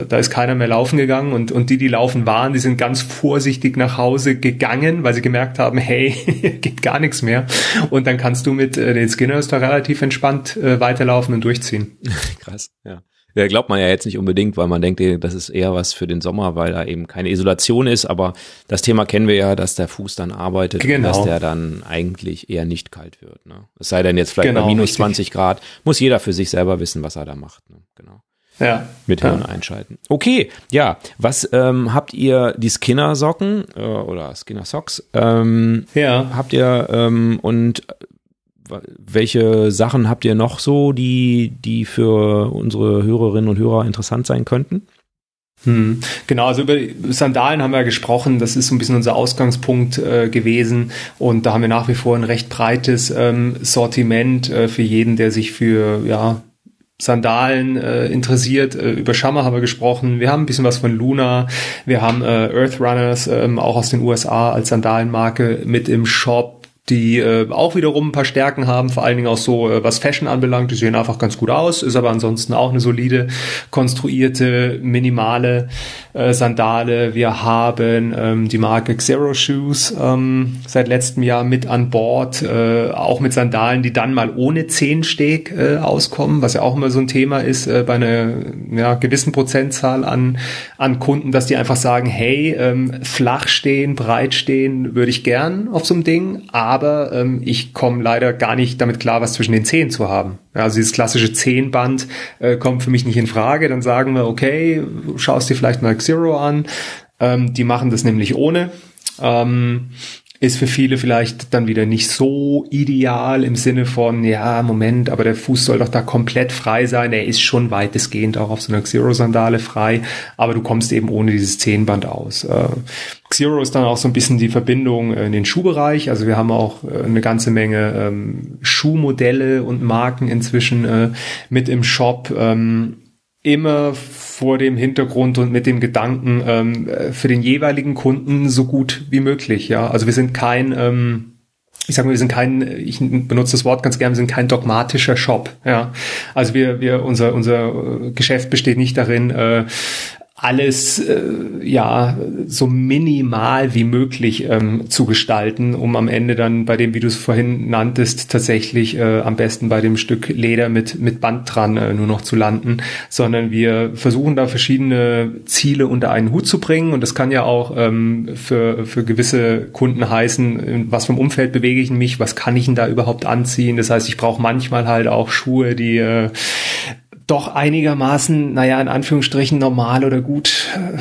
da ist keiner mehr laufen gegangen und, und die, die laufen waren, die sind ganz vorsichtig nach Hause gegangen, weil sie gemerkt haben, hey, geht gar nichts mehr. Und dann kannst du mit äh, den Skinners da relativ entspannt äh, weiterlaufen und durchziehen. Krass, ja. Ja, glaubt man ja jetzt nicht unbedingt, weil man denkt, das ist eher was für den Sommer, weil da eben keine Isolation ist. Aber das Thema kennen wir ja, dass der Fuß dann arbeitet genau. und dass der dann eigentlich eher nicht kalt wird. Ne? Es sei denn jetzt vielleicht genau, bei minus richtig. 20 Grad, muss jeder für sich selber wissen, was er da macht. Ne? Genau. Ja. Mit Hirn ja. einschalten. Okay, ja. Was ähm, habt ihr die Skinner Socken äh, oder Skinner Socks? Ähm, ja. Habt ihr ähm, und welche Sachen habt ihr noch so, die, die für unsere Hörerinnen und Hörer interessant sein könnten? Hm. Genau, also über Sandalen haben wir gesprochen. Das ist so ein bisschen unser Ausgangspunkt äh, gewesen. Und da haben wir nach wie vor ein recht breites ähm, Sortiment äh, für jeden, der sich für ja, Sandalen äh, interessiert. Äh, über Shammer haben wir gesprochen. Wir haben ein bisschen was von Luna. Wir haben äh, Earth Runners, ähm, auch aus den USA als Sandalenmarke mit im Shop die äh, auch wiederum ein paar Stärken haben, vor allen Dingen auch so, äh, was Fashion anbelangt. Die sehen einfach ganz gut aus, ist aber ansonsten auch eine solide, konstruierte, minimale äh, Sandale. Wir haben ähm, die Marke Xero Shoes ähm, seit letztem Jahr mit an Bord, äh, auch mit Sandalen, die dann mal ohne Zehensteg äh, auskommen, was ja auch immer so ein Thema ist äh, bei einer ja, gewissen Prozentzahl an, an Kunden, dass die einfach sagen, hey, ähm, flach stehen, breit stehen würde ich gern auf so einem Ding, aber aber ähm, ich komme leider gar nicht damit klar, was zwischen den Zehen zu haben. Also dieses klassische Zehenband äh, kommt für mich nicht in Frage. Dann sagen wir, okay, schaust dir vielleicht mal Xero an. Ähm, die machen das nämlich ohne. Ähm, ist für viele vielleicht dann wieder nicht so ideal im Sinne von, ja, Moment, aber der Fuß soll doch da komplett frei sein. Er ist schon weitestgehend auch auf so einer Xero-Sandale frei, aber du kommst eben ohne dieses Zehenband aus. Äh, Xero ist dann auch so ein bisschen die Verbindung in den Schuhbereich. Also wir haben auch äh, eine ganze Menge ähm, Schuhmodelle und Marken inzwischen äh, mit im Shop. Ähm, immer vor dem Hintergrund und mit dem Gedanken ähm, für den jeweiligen Kunden so gut wie möglich. Ja, also wir sind kein ähm, ich sage mal, wir sind kein, ich benutze das Wort ganz gerne, wir sind kein dogmatischer Shop. Ja, also wir, wir, unser, unser Geschäft besteht nicht darin, äh, alles äh, ja so minimal wie möglich ähm, zu gestalten, um am Ende dann bei dem, wie du es vorhin nanntest, tatsächlich äh, am besten bei dem Stück Leder mit mit Band dran äh, nur noch zu landen, sondern wir versuchen da verschiedene Ziele unter einen Hut zu bringen und das kann ja auch ähm, für für gewisse Kunden heißen, in was vom Umfeld bewege ich mich, was kann ich denn da überhaupt anziehen? Das heißt, ich brauche manchmal halt auch Schuhe, die äh, doch einigermaßen, naja, in Anführungsstrichen normal oder gut äh,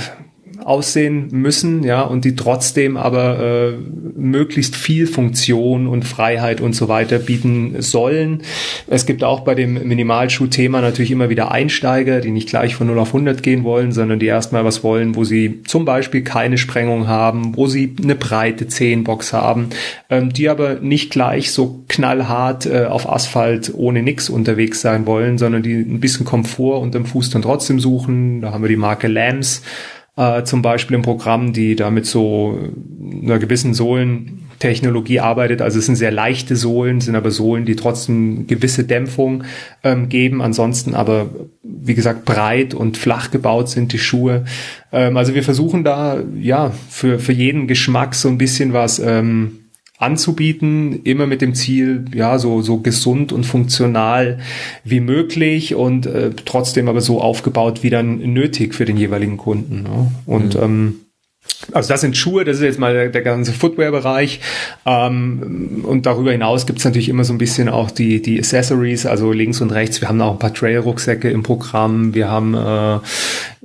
aussehen müssen, ja, und die trotzdem aber äh, möglichst viel Funktion und Freiheit und so weiter bieten sollen. Es gibt auch bei dem Minimalschuh-Thema natürlich immer wieder Einsteiger, die nicht gleich von 0 auf 100 gehen wollen, sondern die erstmal was wollen, wo sie zum Beispiel keine Sprengung haben, wo sie eine breite Zehenbox haben, ähm, die aber nicht gleich so knallhart äh, auf Asphalt ohne nix unterwegs sein wollen, sondern die ein bisschen Komfort unterm Fuß dann trotzdem suchen. Da haben wir die Marke Lambs äh, zum Beispiel im Programm, die da mit so einer gewissen Sohlentechnologie arbeitet. Also es sind sehr leichte Sohlen, sind aber Sohlen, die trotzdem gewisse Dämpfung ähm, geben. Ansonsten aber, wie gesagt, breit und flach gebaut sind die Schuhe. Ähm, also wir versuchen da, ja, für, für jeden Geschmack so ein bisschen was ähm, anzubieten, immer mit dem Ziel, ja, so, so gesund und funktional wie möglich und äh, trotzdem aber so aufgebaut wie dann nötig für den jeweiligen Kunden. Ne? Und mhm. ähm, also das sind Schuhe, das ist jetzt mal der, der ganze Footwear-Bereich. Ähm, und darüber hinaus gibt es natürlich immer so ein bisschen auch die, die Accessories, also links und rechts. Wir haben auch ein paar Trail-Rucksäcke im Programm. Wir haben äh,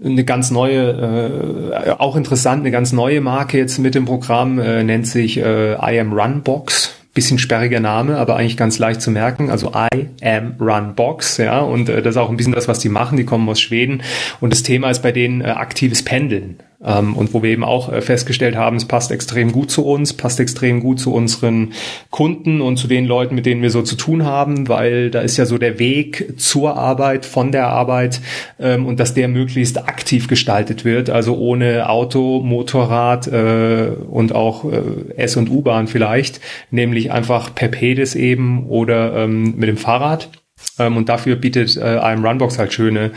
eine ganz neue, äh, auch interessant, eine ganz neue Marke jetzt mit dem Programm, äh, nennt sich äh, I Am Run Box bisschen sperriger Name, aber eigentlich ganz leicht zu merken. Also I am Run Box, ja, und äh, das ist auch ein bisschen das, was die machen. Die kommen aus Schweden und das Thema ist bei denen äh, aktives Pendeln. Ähm, und wo wir eben auch äh, festgestellt haben, es passt extrem gut zu uns, passt extrem gut zu unseren Kunden und zu den Leuten, mit denen wir so zu tun haben, weil da ist ja so der Weg zur Arbeit, von der Arbeit ähm, und dass der möglichst aktiv gestaltet wird, also ohne Auto, Motorrad äh, und auch äh, S- und U-Bahn vielleicht, nämlich einfach per Pedis eben oder ähm, mit dem Fahrrad. Ähm, und dafür bietet äh, einem Runbox halt schöne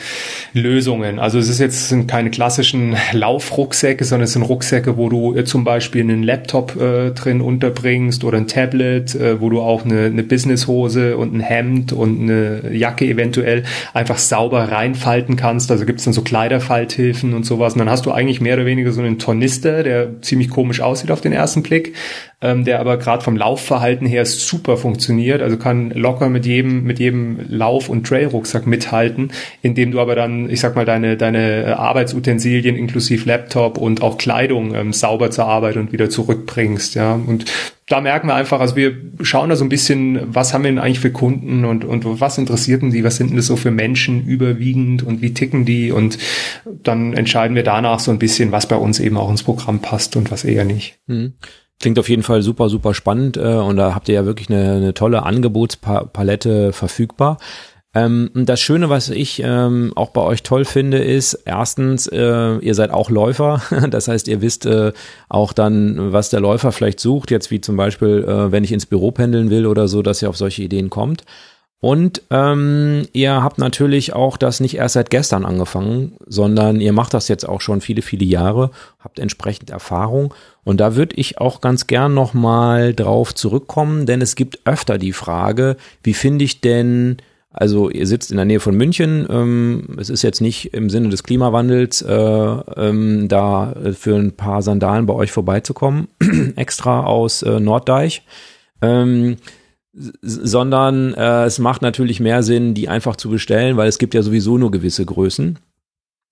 Lösungen. Also es ist jetzt sind keine klassischen Laufrucksäcke, sondern es sind Rucksäcke, wo du äh, zum Beispiel einen Laptop äh, drin unterbringst oder ein Tablet, äh, wo du auch eine, eine Businesshose und ein Hemd und eine Jacke eventuell einfach sauber reinfalten kannst. Also gibt es dann so Kleiderfalthilfen und sowas. Und dann hast du eigentlich mehr oder weniger so einen Tornister, der ziemlich komisch aussieht auf den ersten Blick, ähm, der aber gerade vom Laufverhalten her super funktioniert. Also kann locker mit jedem, mit jedem Lauf- und Trailrucksack mithalten, indem du aber dann, ich sag mal, deine, deine äh, Arbeitsutensilien inklusive Laptop und auch Kleidung ähm, sauber zur Arbeit und wieder zurückbringst. Ja. Und da merken wir einfach, also wir schauen da so ein bisschen, was haben wir denn eigentlich für Kunden und, und was interessierten die, was sind denn das so für Menschen überwiegend und wie ticken die und dann entscheiden wir danach so ein bisschen, was bei uns eben auch ins Programm passt und was eher nicht. Mhm. Klingt auf jeden Fall super, super spannend äh, und da habt ihr ja wirklich eine, eine tolle Angebotspalette verfügbar. Ähm, das Schöne, was ich ähm, auch bei euch toll finde, ist erstens, äh, ihr seid auch Läufer. Das heißt, ihr wisst äh, auch dann, was der Läufer vielleicht sucht. Jetzt wie zum Beispiel, äh, wenn ich ins Büro pendeln will oder so, dass ihr auf solche Ideen kommt. Und ähm, ihr habt natürlich auch das nicht erst seit gestern angefangen, sondern ihr macht das jetzt auch schon viele, viele Jahre, habt entsprechend Erfahrung. Und da würde ich auch ganz gern nochmal drauf zurückkommen, denn es gibt öfter die Frage, wie finde ich denn, also ihr sitzt in der Nähe von München, ähm, es ist jetzt nicht im Sinne des Klimawandels, äh, ähm, da für ein paar Sandalen bei euch vorbeizukommen, extra aus äh, Norddeich. Ähm, sondern äh, es macht natürlich mehr Sinn, die einfach zu bestellen, weil es gibt ja sowieso nur gewisse Größen.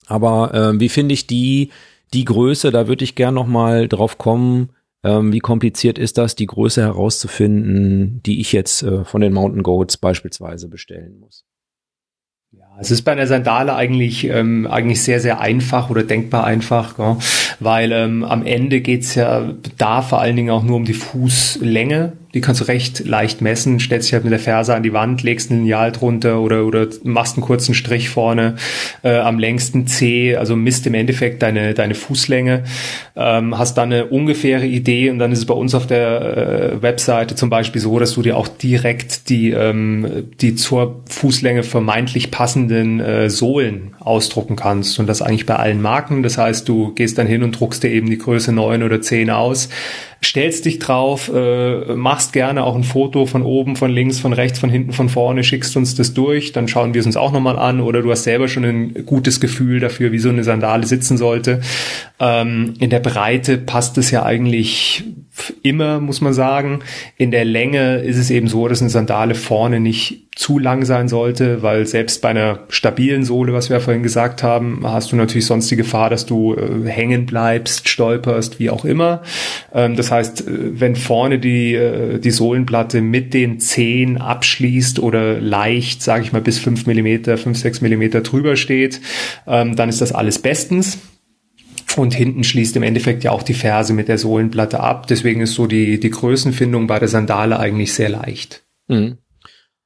Aber äh, wie finde ich die, die Größe, da würde ich gern nochmal drauf kommen, Ähm, wie kompliziert ist das, die Größe herauszufinden, die ich jetzt äh, von den Mountain Goats beispielsweise bestellen muss? Es ist bei einer Sandale eigentlich, ähm, eigentlich sehr, sehr einfach oder denkbar einfach, ja, weil ähm, am Ende geht's ja da vor allen Dingen auch nur um die Fußlänge die kannst du recht leicht messen, stellst dich halt mit der Ferse an die Wand, legst ein Lineal drunter oder, oder machst einen kurzen Strich vorne äh, am längsten C, also misst im Endeffekt deine, deine Fußlänge, ähm, hast dann eine ungefähre Idee und dann ist es bei uns auf der äh, Webseite zum Beispiel so, dass du dir auch direkt die, ähm, die zur Fußlänge vermeintlich passenden äh, Sohlen ausdrucken kannst und das eigentlich bei allen Marken. Das heißt, du gehst dann hin und druckst dir eben die Größe 9 oder 10 aus stellst dich drauf, äh, machst gerne auch ein Foto von oben, von links, von rechts, von hinten, von vorne, schickst uns das durch, dann schauen wir es uns auch nochmal an oder du hast selber schon ein gutes Gefühl dafür, wie so eine Sandale sitzen sollte. Ähm, in der Breite passt es ja eigentlich immer, muss man sagen. In der Länge ist es eben so, dass eine Sandale vorne nicht zu lang sein sollte, weil selbst bei einer stabilen Sohle, was wir ja vorhin gesagt haben, hast du natürlich sonst die Gefahr, dass du äh, hängen bleibst, stolperst, wie auch immer. Ähm, das heißt, äh, wenn vorne die, äh, die Sohlenplatte mit den Zehen abschließt oder leicht, sage ich mal, bis fünf Millimeter, fünf sechs Millimeter drüber steht, ähm, dann ist das alles bestens. Und hinten schließt im Endeffekt ja auch die Ferse mit der Sohlenplatte ab. Deswegen ist so die, die Größenfindung bei der Sandale eigentlich sehr leicht. Mhm.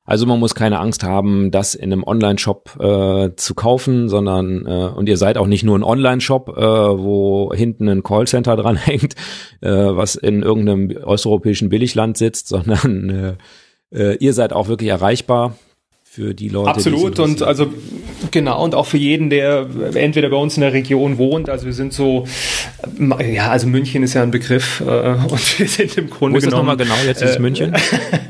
Also man muss keine Angst haben, das in einem Online-Shop äh, zu kaufen, sondern äh, und ihr seid auch nicht nur ein Online-Shop, äh, wo hinten ein Callcenter dran hängt, äh, was in irgendeinem osteuropäischen Billigland sitzt, sondern äh, äh, ihr seid auch wirklich erreichbar für die Leute. Absolut und also genau und auch für jeden, der entweder bei uns in der Region wohnt. Also wir sind so, ja, also München ist ja ein Begriff äh, und wir sind im Grunde Wo ist genommen. Das nochmal genau jetzt ist äh, München.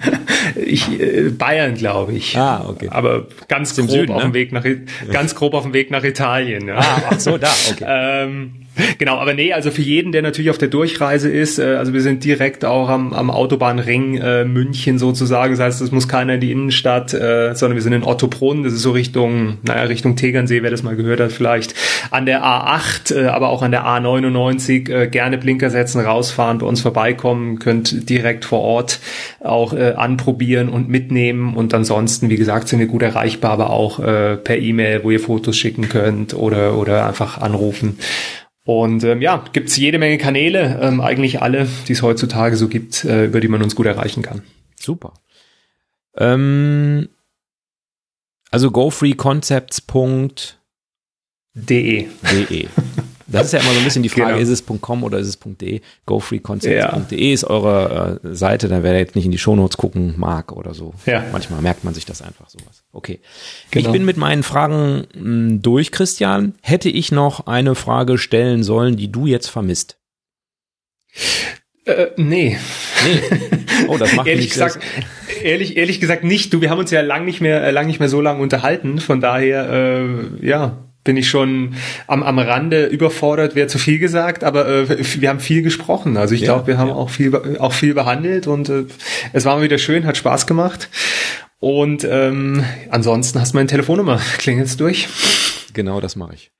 ich, äh, Bayern, glaube ich. Ah, okay. Aber ganz grob Süden, auf ne? dem Weg nach ganz grob auf dem Weg nach Italien. Ja. Ah, ach so, da, okay. ähm, Genau, aber nee, also für jeden, der natürlich auf der Durchreise ist, äh, also wir sind direkt auch am, am Autobahnring äh, München sozusagen. Das heißt, es muss keiner in die Innenstadt, äh, sondern wir sind in Ottobrunn. Das ist so Richtung, naja, Richtung Tegernsee, wer das mal gehört hat, vielleicht an der A8, äh, aber auch an der A99 äh, gerne Blinker setzen, rausfahren, bei uns vorbeikommen, könnt direkt vor Ort auch äh, anprobieren und mitnehmen. Und ansonsten, wie gesagt, sind wir gut erreichbar, aber auch äh, per E-Mail, wo ihr Fotos schicken könnt oder, oder einfach anrufen. Und ähm, ja, gibt's jede Menge Kanäle, ähm, eigentlich alle, die es heutzutage so gibt, äh, über die man uns gut erreichen kann. Super. Ähm, also gofreeconcepts.de. De. Das ist ja immer so ein bisschen die Frage, genau. ist es .com oder ist es .de? GoFreeConcepts.de ja. ist eure äh, Seite, da wer jetzt nicht in die Shownotes gucken mag oder so. Ja. Manchmal merkt man sich das einfach sowas. Okay. Genau. Ich bin mit meinen Fragen mh, hm, durch, Christian. Hätte ich noch eine Frage stellen sollen, die du jetzt vermisst? Äh, nee. Nee. Oh, das macht ehrlich gesagt, ehrlich, ehrlich gesagt nicht. Du, wir haben uns ja lang nicht mehr, äh, lang nicht mehr so lange unterhalten. Von daher, äh, ja, bin ich schon am, am Rande überfordert, wäre zu viel gesagt, aber äh, wir haben viel gesprochen. Also ich ja, glaube, wir haben ja. auch viel auch viel behandelt und äh, es war mal wieder schön, hat Spaß gemacht. Und ähm, ansonsten hast du meine Telefonnummer. Klingelt's durch? Genau, das mache ich.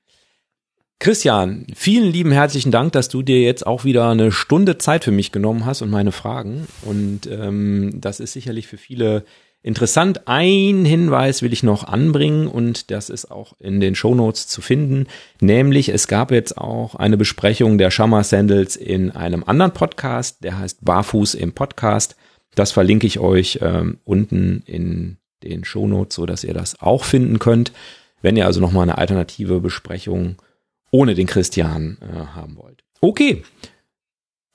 Christian, vielen lieben herzlichen Dank, dass du dir jetzt auch wieder eine Stunde Zeit für mich genommen hast und meine Fragen. Und ähm, das ist sicherlich für viele Interessant, ein Hinweis will ich noch anbringen und das ist auch in den Shownotes zu finden, nämlich es gab jetzt auch eine Besprechung der Shammer Sandals in einem anderen Podcast, der heißt Barfuß im Podcast. Das verlinke ich euch ähm, unten in den Shownotes, so dass ihr das auch finden könnt, wenn ihr also nochmal eine alternative Besprechung ohne den Christian äh, haben wollt. Okay,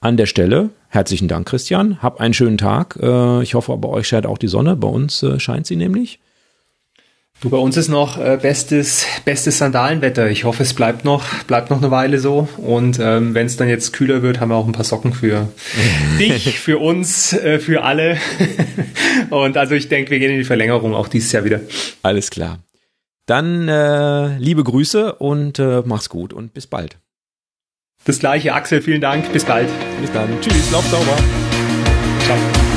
an der Stelle herzlichen Dank, Christian. Hab einen schönen Tag. Äh, ich hoffe, bei euch scheint auch die Sonne. Bei uns äh, scheint sie nämlich. Du, bei uns ist noch äh, bestes, bestes Sandalenwetter. Ich hoffe, es bleibt noch, bleibt noch eine Weile so. Und ähm, wenn es dann jetzt kühler wird, haben wir auch ein paar Socken für dich, für uns, äh, für alle. und also ich denke, wir gehen in die Verlängerung auch dieses Jahr wieder. Alles klar. Dann äh, liebe Grüße und äh, mach's gut und bis bald. Das gleiche, Axel, vielen Dank. Bis bald. Bis dann. Tschüss, lauf sauber. Ciao.